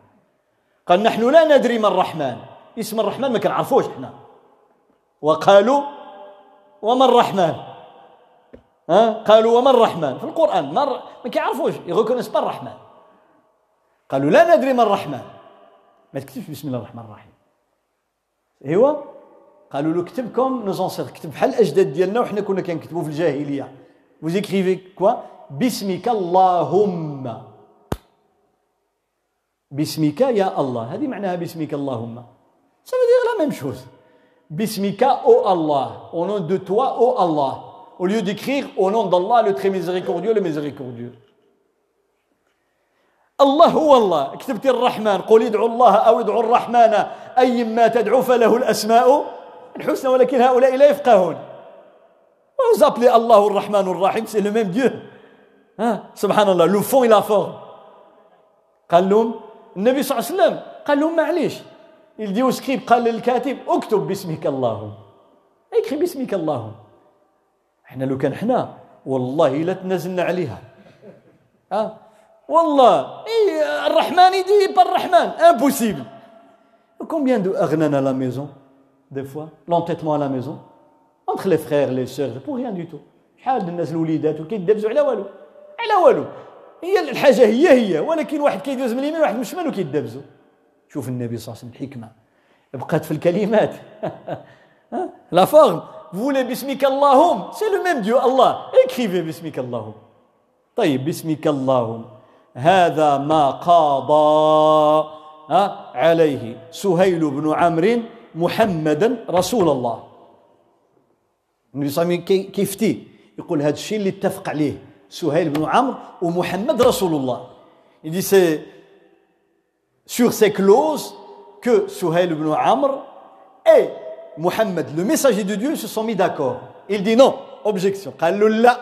قال نحن لا ندري ما الرحمن. اسم الرحمن ما كنعرفوش إحنا. وقالوا وما الرحمن؟ ها؟ قالوا وما الرحمن؟ في القرآن ما ما كيعرفوش. ils reconnaissent pas الرحمن. قالوا لا ندري ما الرحمن. ما تكتبش بسم الله الرحمن الرحيم. إيوا. قالوا له كتب comme nous كتب بحال الأجداد ديالنا وحنا كنا كنكتبوا في الجاهلية. Écrivez quoi? باسمك اللهم. باسمك يا الله. هذه معناها باسمك اللهم. Veut dire la même chose. باسمك أو الله. Au nom de toi ô Allah au lieu d'écrire au nom d'Allah le très miséricordieux le miséricordieux. الله هو الله كتبت الرحمن قل ادعوا الله أو ادعوا الرحمن اي ما تدعو فله الاسماء الحسنى ولكن هؤلاء لا يفقهون vous appelez Allah الرحمن الرحيم c'est le même Dieu. ها سبحان الله le fond et la forme قال لهم النبي صلى الله عليه وسلم قال لهم معليش il dit au scribe قال للكاتب اكتب باسمك اللهم اكتب باسمك اللهم إحنا لو كان إحنا والله لا تنازلنا عليها. ها؟ والله إيه الرحمن il dit pas الرحمن impossible Combien de أغنانة à la maison des fois l'entêtement à la maison? Entre les frères les sœurs pour rien tout. شحال الناس الوليدات وكيدبزوا على والو على والو هي الحاجة هي هي ولكن واحد كيدوز من اليمين واحد من الشمال وكيدبزوا شوف النبي صلى الله عليه وسلم الحكمه بقات في الكلمات la forme vous voulez باسمك اللهم c'est le même Dieu الله écrivez باسمك اللهم طيب باسمك اللهم هذا ما قاضى عليه سهيل بن عمرو محمدا رسول الله النبي صلى الله عليه وسلم كيفتي يقول هذا الشيء اللي اتفق عليه سهيل بن عمرو ومحمد رسول الله il dit c'est sur ces clauses que Souhail ibn Amr Mohammed, le messager de Dieu, se sont mis d'accord. Il dit non, objection. قال له لا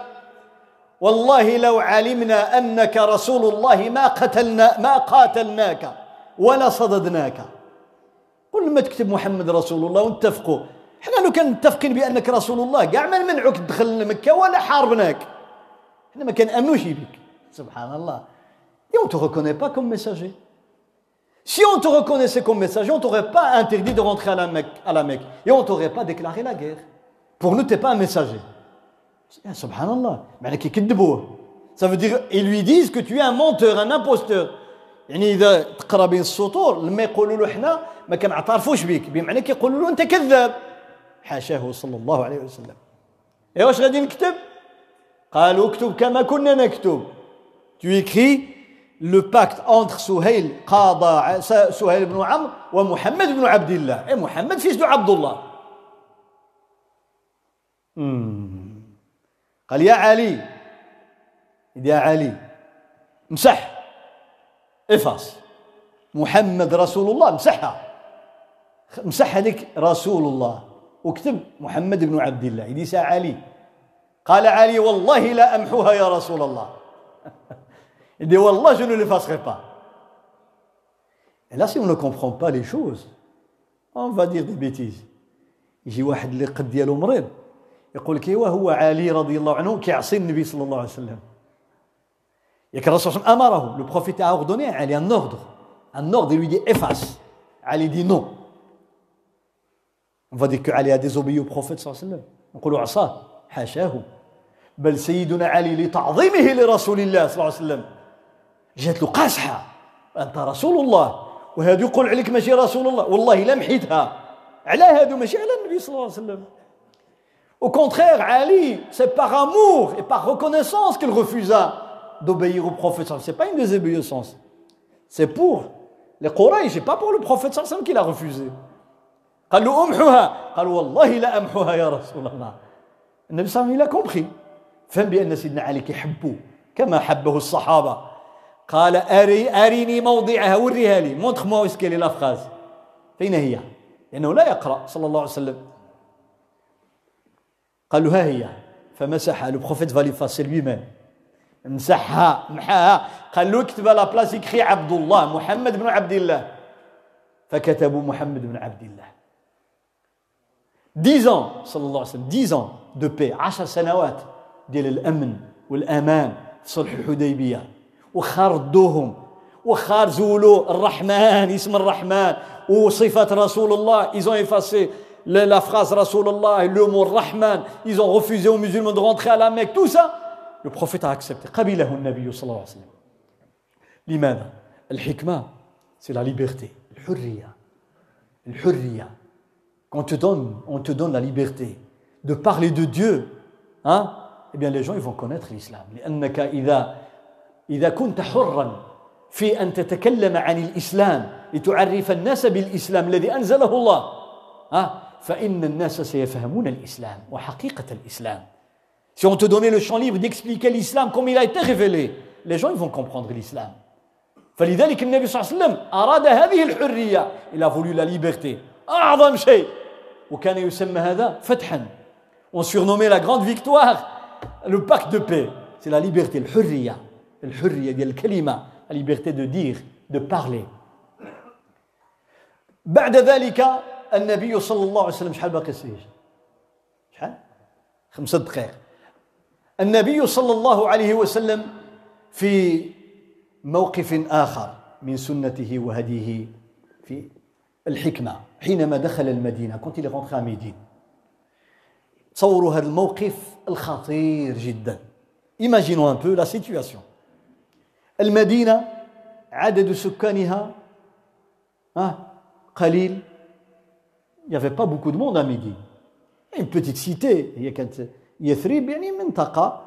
والله لو علمنا أنك رسول الله ما قتلنا ما قاتلناك ولا صددناك قل ما تكتب محمد رسول الله ونتفقوا إحنا لو كان متفقين بانك رسول الله كاع ما نمنعوك تدخل لمكه ولا حاربناك إحنا ما كنامنوش بك سبحان الله et on te reconnaît pas Si on te reconnaissait comme messager, on ne t'aurait pas interdit de rentrer à la Mecque, à la Mecque et on ne t'aurait pas déclaré la guerre. Pour nous, tu n'es pas un messager. Subhanallah. Ça veut dire, ils lui disent que tu es un menteur, un imposteur. يعني اذا تقرا بين السطور لما يقولوا له احنا ما كنعترفوش بك بمعنى كيقولوا له انت كذاب حاشاه صلى الله عليه وسلم اي واش غادي نكتب قالوا اكتب كما كنا نكتب tu écris le pacte entre Souhail قاضى سهيل بن عمرو ومحمد بن عبد الله اي محمد فيش دو عبد الله قال يا علي يا علي مسح افاس محمد رسول الله مسحها مسح هذيك رسول الله واكتب محمد بن عبد الله يدي علي قال علي والله لا امحوها يا رسول الله Il dit Wallah, je ne l'effacerai pas. Et là, si on ne comprend pas les choses, on va dire des bêtises. يجي واحد اللي قد ديالو مريض يقول لك ايوا هو علي رضي الله عنه كيعصي النبي صلى الله عليه وسلم ياك الرسول صلى الله عليه وسلم امره لو بروفيت a ordonné à Ali un ordre un ordre il lui dit efface Ali dit non on va dire que Ali a désobéi au prophète صلى الله عليه وسلم نقولوا عصاه حاشاه بل سيدنا علي لتعظيمه لرسول الله صلى الله عليه وسلم جات له قاصحة. أنت رسول الله. وهذا يقول عليك ماشي رسول الله. والله لا محيتها. على هذا ماشي على النبي صلى الله عليه وسلم. Au contraire, Ali, c'est par amour et par reconnaissance qu'il refusa d'obéir au prophète. Ce n'est pas une désobéissance. C'est pour les Quraysh, c'est pas pour le prophète qu'il a refusé. قال له امحوها قال والله لا امحوها يا رسول الله النبي صلى الله عليه وسلم il فهم بان سيدنا علي كيحبوه كما حبه الصحابه قال أري أريني موضعها وريها لي. montre-moi où est-ce qu'elle est la phrase فين هي؟ لأنه لا يقرأ صلى الله عليه وسلم. قال له ها هي؟ فمسحها. le Prophète va l'effacer lui-même مسحها. محاها قال له اكتب à la place il écrit عبد الله محمد بن عبد الله. فكتبوا محمد بن عبد الله. 10 ans صلى الله عليه وسلم. 10 ans de paix. 10 سنوات ديال الأمن والأمان في صلح الحديبية. وخردوهم وخار زولو الرحمن اسم الرحمن وصفة رسول الله ils ont effacé la phrase رسول الله le mot الرحمن ils ont refusé aux musulmans de rentrer à la Mecque tout ça le prophète a accepté قبله النبي صلى الله عليه وسلم لماذا الحكمة c'est la liberté الحرية الحرية quand on te donne on te donne la liberté de parler de Dieu hein eh bien les gens ils vont connaître l'islam لأنك إذا إذا كنت حرا في أن تتكلم عن الإسلام لتعرف الناس بالإسلام الذي أنزله الله ها؟ فإن الناس سيفهمون الإسلام وحقيقة الإسلام. Si on te donnait le champ libre d'expliquer l'islam comme il a été révélé, les gens ils vont comprendre l'islam. فلذلك النبي صلى الله عليه وسلم أراد هذه الحرية. A voulu la liberté. أعظم شيء. وكان يسمى هذا فتحا. On surnommait la grande victoire le pacte de paix. C'est la liberté الحرية الحرية ديال الكلمة liberté de dire de parler. بعد ذلك النبي صلى الله عليه وسلم شحال باقي السيج شحال؟ خمسة دقائق. النبي صلى الله عليه وسلم في موقف آخر من سنته وهديه في الحكمة. حينما دخل المدينة كنت à Médine تصوروا هذا الموقف الخطير جدا. Imaginons un peu la situation. المدينة عدد سكانها قليل il n'y avait pas beaucoup de monde à Médine une petite cité هي كانت يثرب يعني منطقة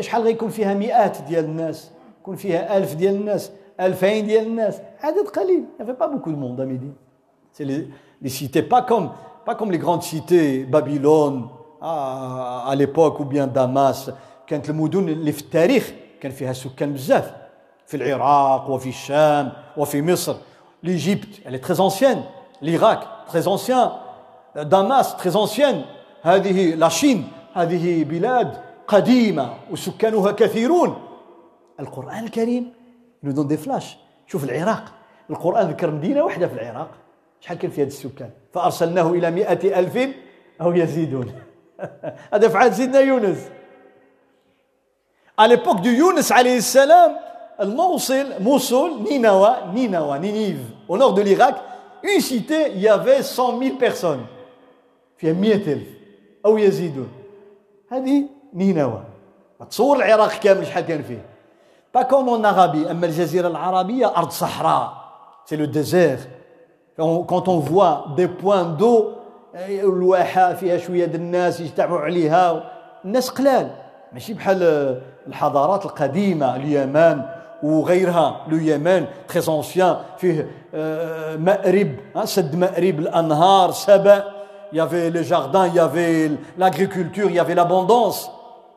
شحال غيكون فيها مئات ديال الناس يكون فيها ألف ديال الناس ألفين ديال الناس عدد قليل il n'y avait pas beaucoup de monde à Médine c'est les, les cités pas comme pas comme les grandes cités Babylone à, à l'époque ou bien Damas كانت المدن اللي في التاريخ كان فيها سكان بزاف في العراق وفي الشام وفي مصر. l'Égypte elle est très ancienne. l'Irak très ancien. Damas très هذه لا شين هذه بلاد قديمة وسكانها كثيرون القرآن الكريم donne des flashs. شوف العراق القرآن ذكر مدينة واحدة في العراق شحال كان فيها السكان فأرسلناه إلى مئة ألف أو يزيدون هذا في عهد سيدنا يونس à l'époque de Yunus alayhi salam Mosul, Mosul, Ninawa, Ninawa, Ninive, au nord de l'Irak, une cité, il y avait 100 000 personnes. فيها 100 ألف أو يزيدون هذه نينوى تصور العراق كامل شحال كان فيه pas comme en Arabie. أما الجزيرة العربية أرض صحراء c'est le désert quand on voit des points d'eau الواحة فيها شوية الناس يجتمعوا عليها الناس قلال ماشي بحال الحضارات القديمة اليمن وغيرها. le Yémen très ancien فيه مأرب سد مأرب الأنهار سبأ. Y avait l'agriculture, il y avait l'abondance.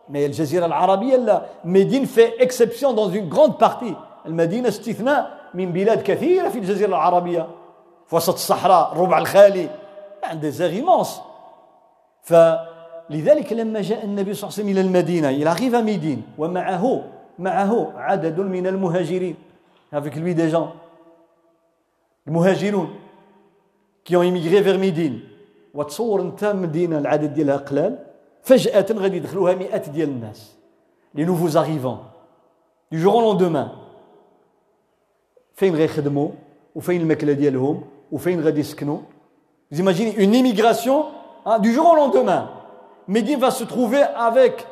Mais الجزيرة العربية la Médine fait exception dans une grande partie. المدينة استثناء من بلاد كثيرة في الجزيرة العربية في وسط الصحراء الربع الخالي عند des immenses فلذلك لما جاء النبي صلى الله عليه وسلم إلى المدينة arrive à Médine ومعه معه عدد من المهاجرين. Avec lui des gens. المهاجرون qui ont immigré vers Médine وتصور أنت مدينة العدد ديالها قلال فجأة غادي يدخلوها مئات ديال الناس. لي نوفو زاريفون دي جور لوندومان فين غيخدموا؟ وفين الماكلة ديالهم؟ وفين غادي يسكنوا؟ Vous une immigration de jour jour Médine va se trouver avec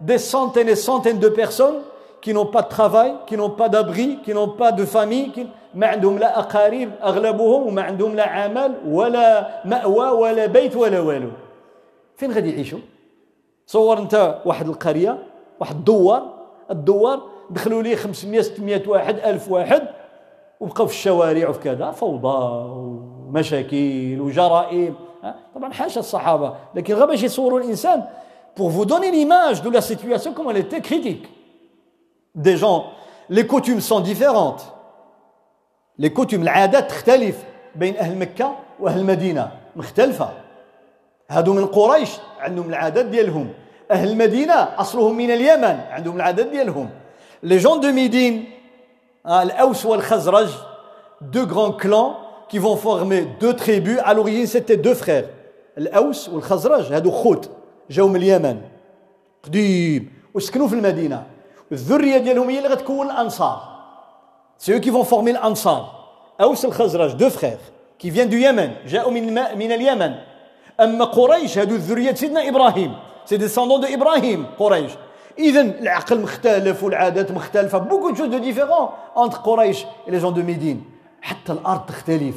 des centaines et centaines de personnes qui n'ont pas de travail, qui n'ont pas d'abri, qui n'ont pas de famille, qui ما عندهم لا أقارب أغلبهم وما عندهم لا عمل ولا مأوى ولا بيت ولا والو. فين غادي يعيشوا؟ تصور أنت واحد القرية واحد الدوار الدوار دخلوا ليه 500 600 واحد 1000 واحد وبقاو في الشوارع وفي كذا فوضى ومشاكل وجرائم. طبعا حاشا الصحابة لكن غير باش يصوروا الإنسان pour vous donner l'image de la situation comme elle était critique. Des gens les coutumes sont différentes. Les coutumes العادات تختلف بين أهل مكة وأهل المدينة مختلفة هادو من قريش عندهم العادات ديالهم أهل المدينة أصلهم من اليمن عندهم العادات ديالهم les gens de Médine الأوس والخزرج deux grands clans qui vont former deux tribus à l'origine c'était deux frères الأوس والخزرج هادو خوت جاو من اليمن قديم وسكنوا في المدينة الذرية ديالهم هي اللي غتكون الأنصار C'est eux qui vont former l'Ansar. Aous al-Khazraj, deux frères, qui viennent du Yémen. جاءوا من من اليمن. أما قريش هذو ذرية سيدنا إبراهيم. C'est descendants de Ibrahim, قريش. إذا العقل مختلف والعادات مختلفة. Beaucoup de choses de différents entre قريش et les gens de Médine. حتى الأرض تختلف.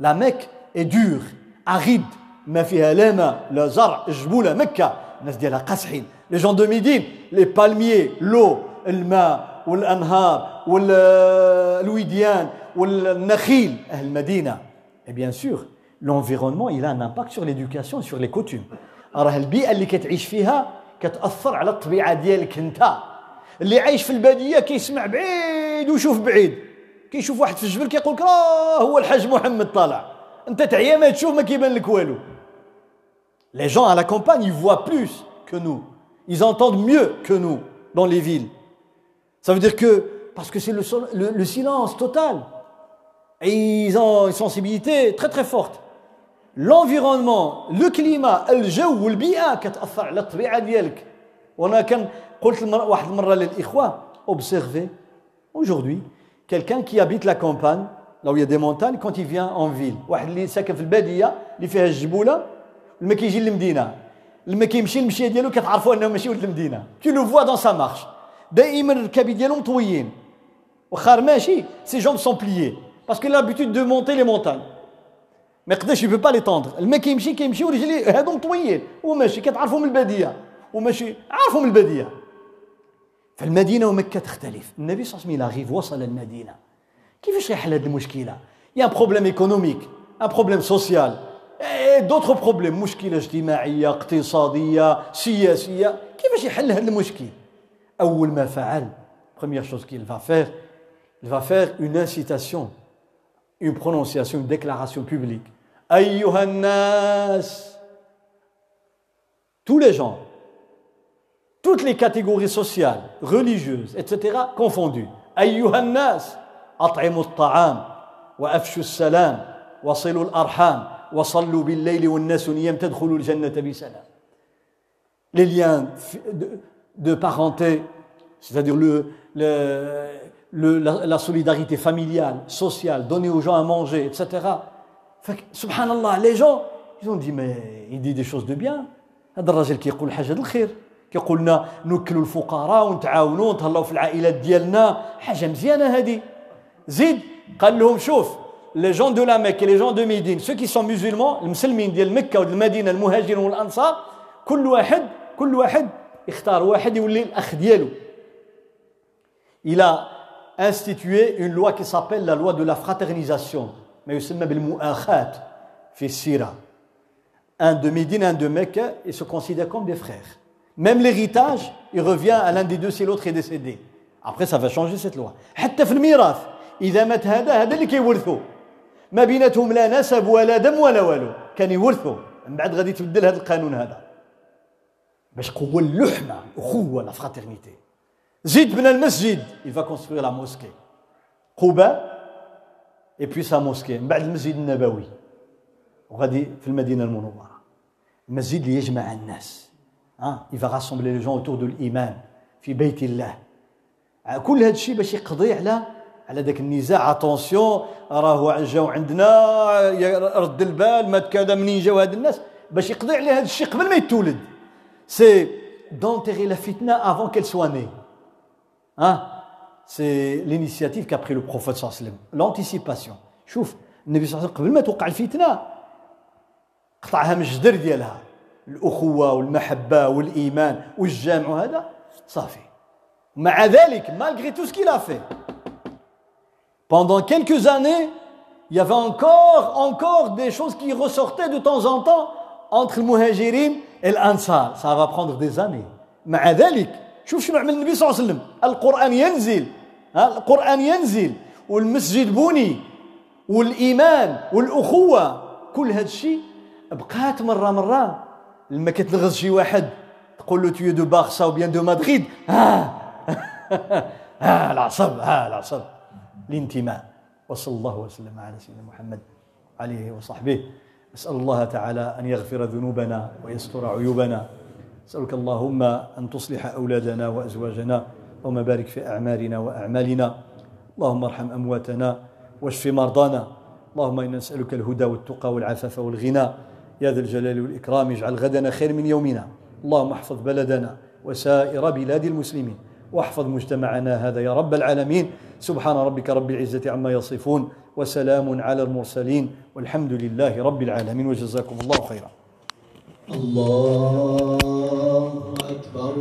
La Mecque est dure, aride, ما فيها لا ماء لا زرع الجبولة مكة. الناس ديالها قاسحين les gens de Médine les palmiers l'eau الماء والأنهار والوديان والنخيل. أهل المدينة et bien sûr l'environnement il a un impact sur l'éducation sur les راه البيئة اللي كتعيش فيها كتأثر على الطبيعة ديالك أنت. اللي عايش في البادية كيسمع بعيد ويشوف بعيد. كيشوف واحد في الجبل كيقول لك راه هو الحاج محمد طالع انت تعيا ما تشوف ما كيبان لك والو Les gens à la campagne, ils voient plus que nous. Ils entendent mieux que nous dans les villes. Ça veut dire que, parce que c'est le, le, le, silence total. Et ils ont une sensibilité très très forte. L'environnement, le climat, الجو والبيئة كتأثر على الطبيعة ديالك. وانا كان قلت واحد المرة للإخوة observez aujourd'hui quelqu'un qui habite la campagne là où il y a des montagnes quand il vient en ville. واحد اللي ساكن في البادية اللي فيها الجبولة لما كيجي للمدينه لما كيمشي المشيه ديالو كتعرفوا انه ماشي ولد المدينة qui le voit dans sa marche دائما الركابي ديالو مطويين واخا ماشي ses jambes sont pliées parce que l'habitude de monter les montagnes ما يقدرش il peut pas les tendre لما كيمشي كيمشي ورجلي هادو مطويين وماشي كتعرفوا من الباديه وماشي عارفوا من الباديه فالمدينه ومكة تختلف. النبي صلى الله عليه وسلم وصل المدينة. كيفاش يحل هذه المشكلة؟ y a problème économique un problème social d'autres problèmes مشكلة اجتماعية اقتصادية سياسية. كيفاش يحل هذا المشكل؟ أول ما فعل première chose qu'il va faire il va faire une incitation une prononciation une déclaration publique. أيها الناس tous les gens toutes les catégories sociales religieuses etc confondues ايها الناس اطعموا الطعام وافشوا السلام وصلوا الارحام وصلوا بالليل والناس نيام تدخلوا الجنة بسلام les liens de, de parenté c'est-à-dire le, le, le, la, la, solidarité familiale, sociale, donner aux gens à manger, etc. Fait que, subhanallah, les gens, ils ont dit, mais il dit des choses de bien. هذا الراجل كيقول حاجه الخير كيقول لنا نوكلوا الفقراء ونتعاونوا ونتهلاو في العائلات ديالنا حاجة مزيانة هذه زيد قال لهم شوف gens de la Mecque et les gens de Médine, ceux qui sont musulmans, المسلمين ديال مكة والمدينة المهاجرون والأنصار كل واحد كل واحد يختار واحد يولي الأخ ديالو. A institué une loi qui s'appelle la loi de la fraternisation ما يسمى بالمؤاخاة في السيرة. Un de Médine, un de Mecque, ils se considèrent comme des frères. Même l'héritage, il revient à l'un des deux si l'autre est décédé. Après, ça va changer cette loi. حتى في الميراث إذا مات هذا هذا اللي كيورثه. ما بيناتهم لا نسب ولا دم ولا والو كان يورثوا من بعد غادي تبدل هذا القانون هذا باش قوه اللحمه اخوه لا فراترنيتي زيد بنى المسجد il va construire la mosquée. قباء et puis sa mosquée. من بعد المسجد النبوي وغادي في المدينة المنوره المسجد اللي يجمع الناس ها il va rassembler les gens autour de l'iman في بيت الله كل هذا الشيء باش يقضي على على ذاك النزاع اتونسيون راه جاو عندنا رد البال مات كذا منين جاو هاد الناس باش يقضي على هذا الشيء قبل ما يتولد c'est d'enterrer la فتنه avant qu'elle naît ها c'est l'initiative qu'a pris le Prophète صلى الله عليه وسلم l'anticipation شوف النبي صلى الله عليه وسلم قبل ما توقع الفتنه قطعها من الجدر ديالها الأخوة والمحبة والإيمان والجامع هذا صافي مع ذلك malgré tout ce qu'il a fait Pendant quelques années, il y avait encore, encore des choses qui ressortaient de temps en temps entre le muhajirin et l'ansar. Ça va prendre des années. مع ذلك شوف شنو عمل النبي صلى الله عليه وسلم القرآن ينزل القرآن ينزل والمسجد بني والإيمان والأخوة كل هذا الشيء بقات مرة مرة لما كتلغز شي واحد تقول له tu es de Barça ou bien de Madrid ها ها العصب ها العصب. الانتماء. وصلى الله وسلم على سيدنا محمد عليه وصحبه. أسأل الله تعالى أن يغفر ذنوبنا ويستر عيوبنا. أسألك اللهم أن تصلح أولادنا وأزواجنا وما بارك في أعمارنا وأعمالنا. اللهم ارحم أمواتنا واشف مرضانا. اللهم إنا نسألك الهدى والتقى والعفاف والغنى. يا ذا الجلال والإكرام اجعل غدنا خير من يومنا. اللهم احفظ بلدنا وسائر بلاد المسلمين. واحفظ مجتمعنا هذا يا رب العالمين. سبحان ربك رب العزة عما يصفون وسلام على المرسلين. والحمد لله رب العالمين. وجزاكم الله خيرا. الله أكبر.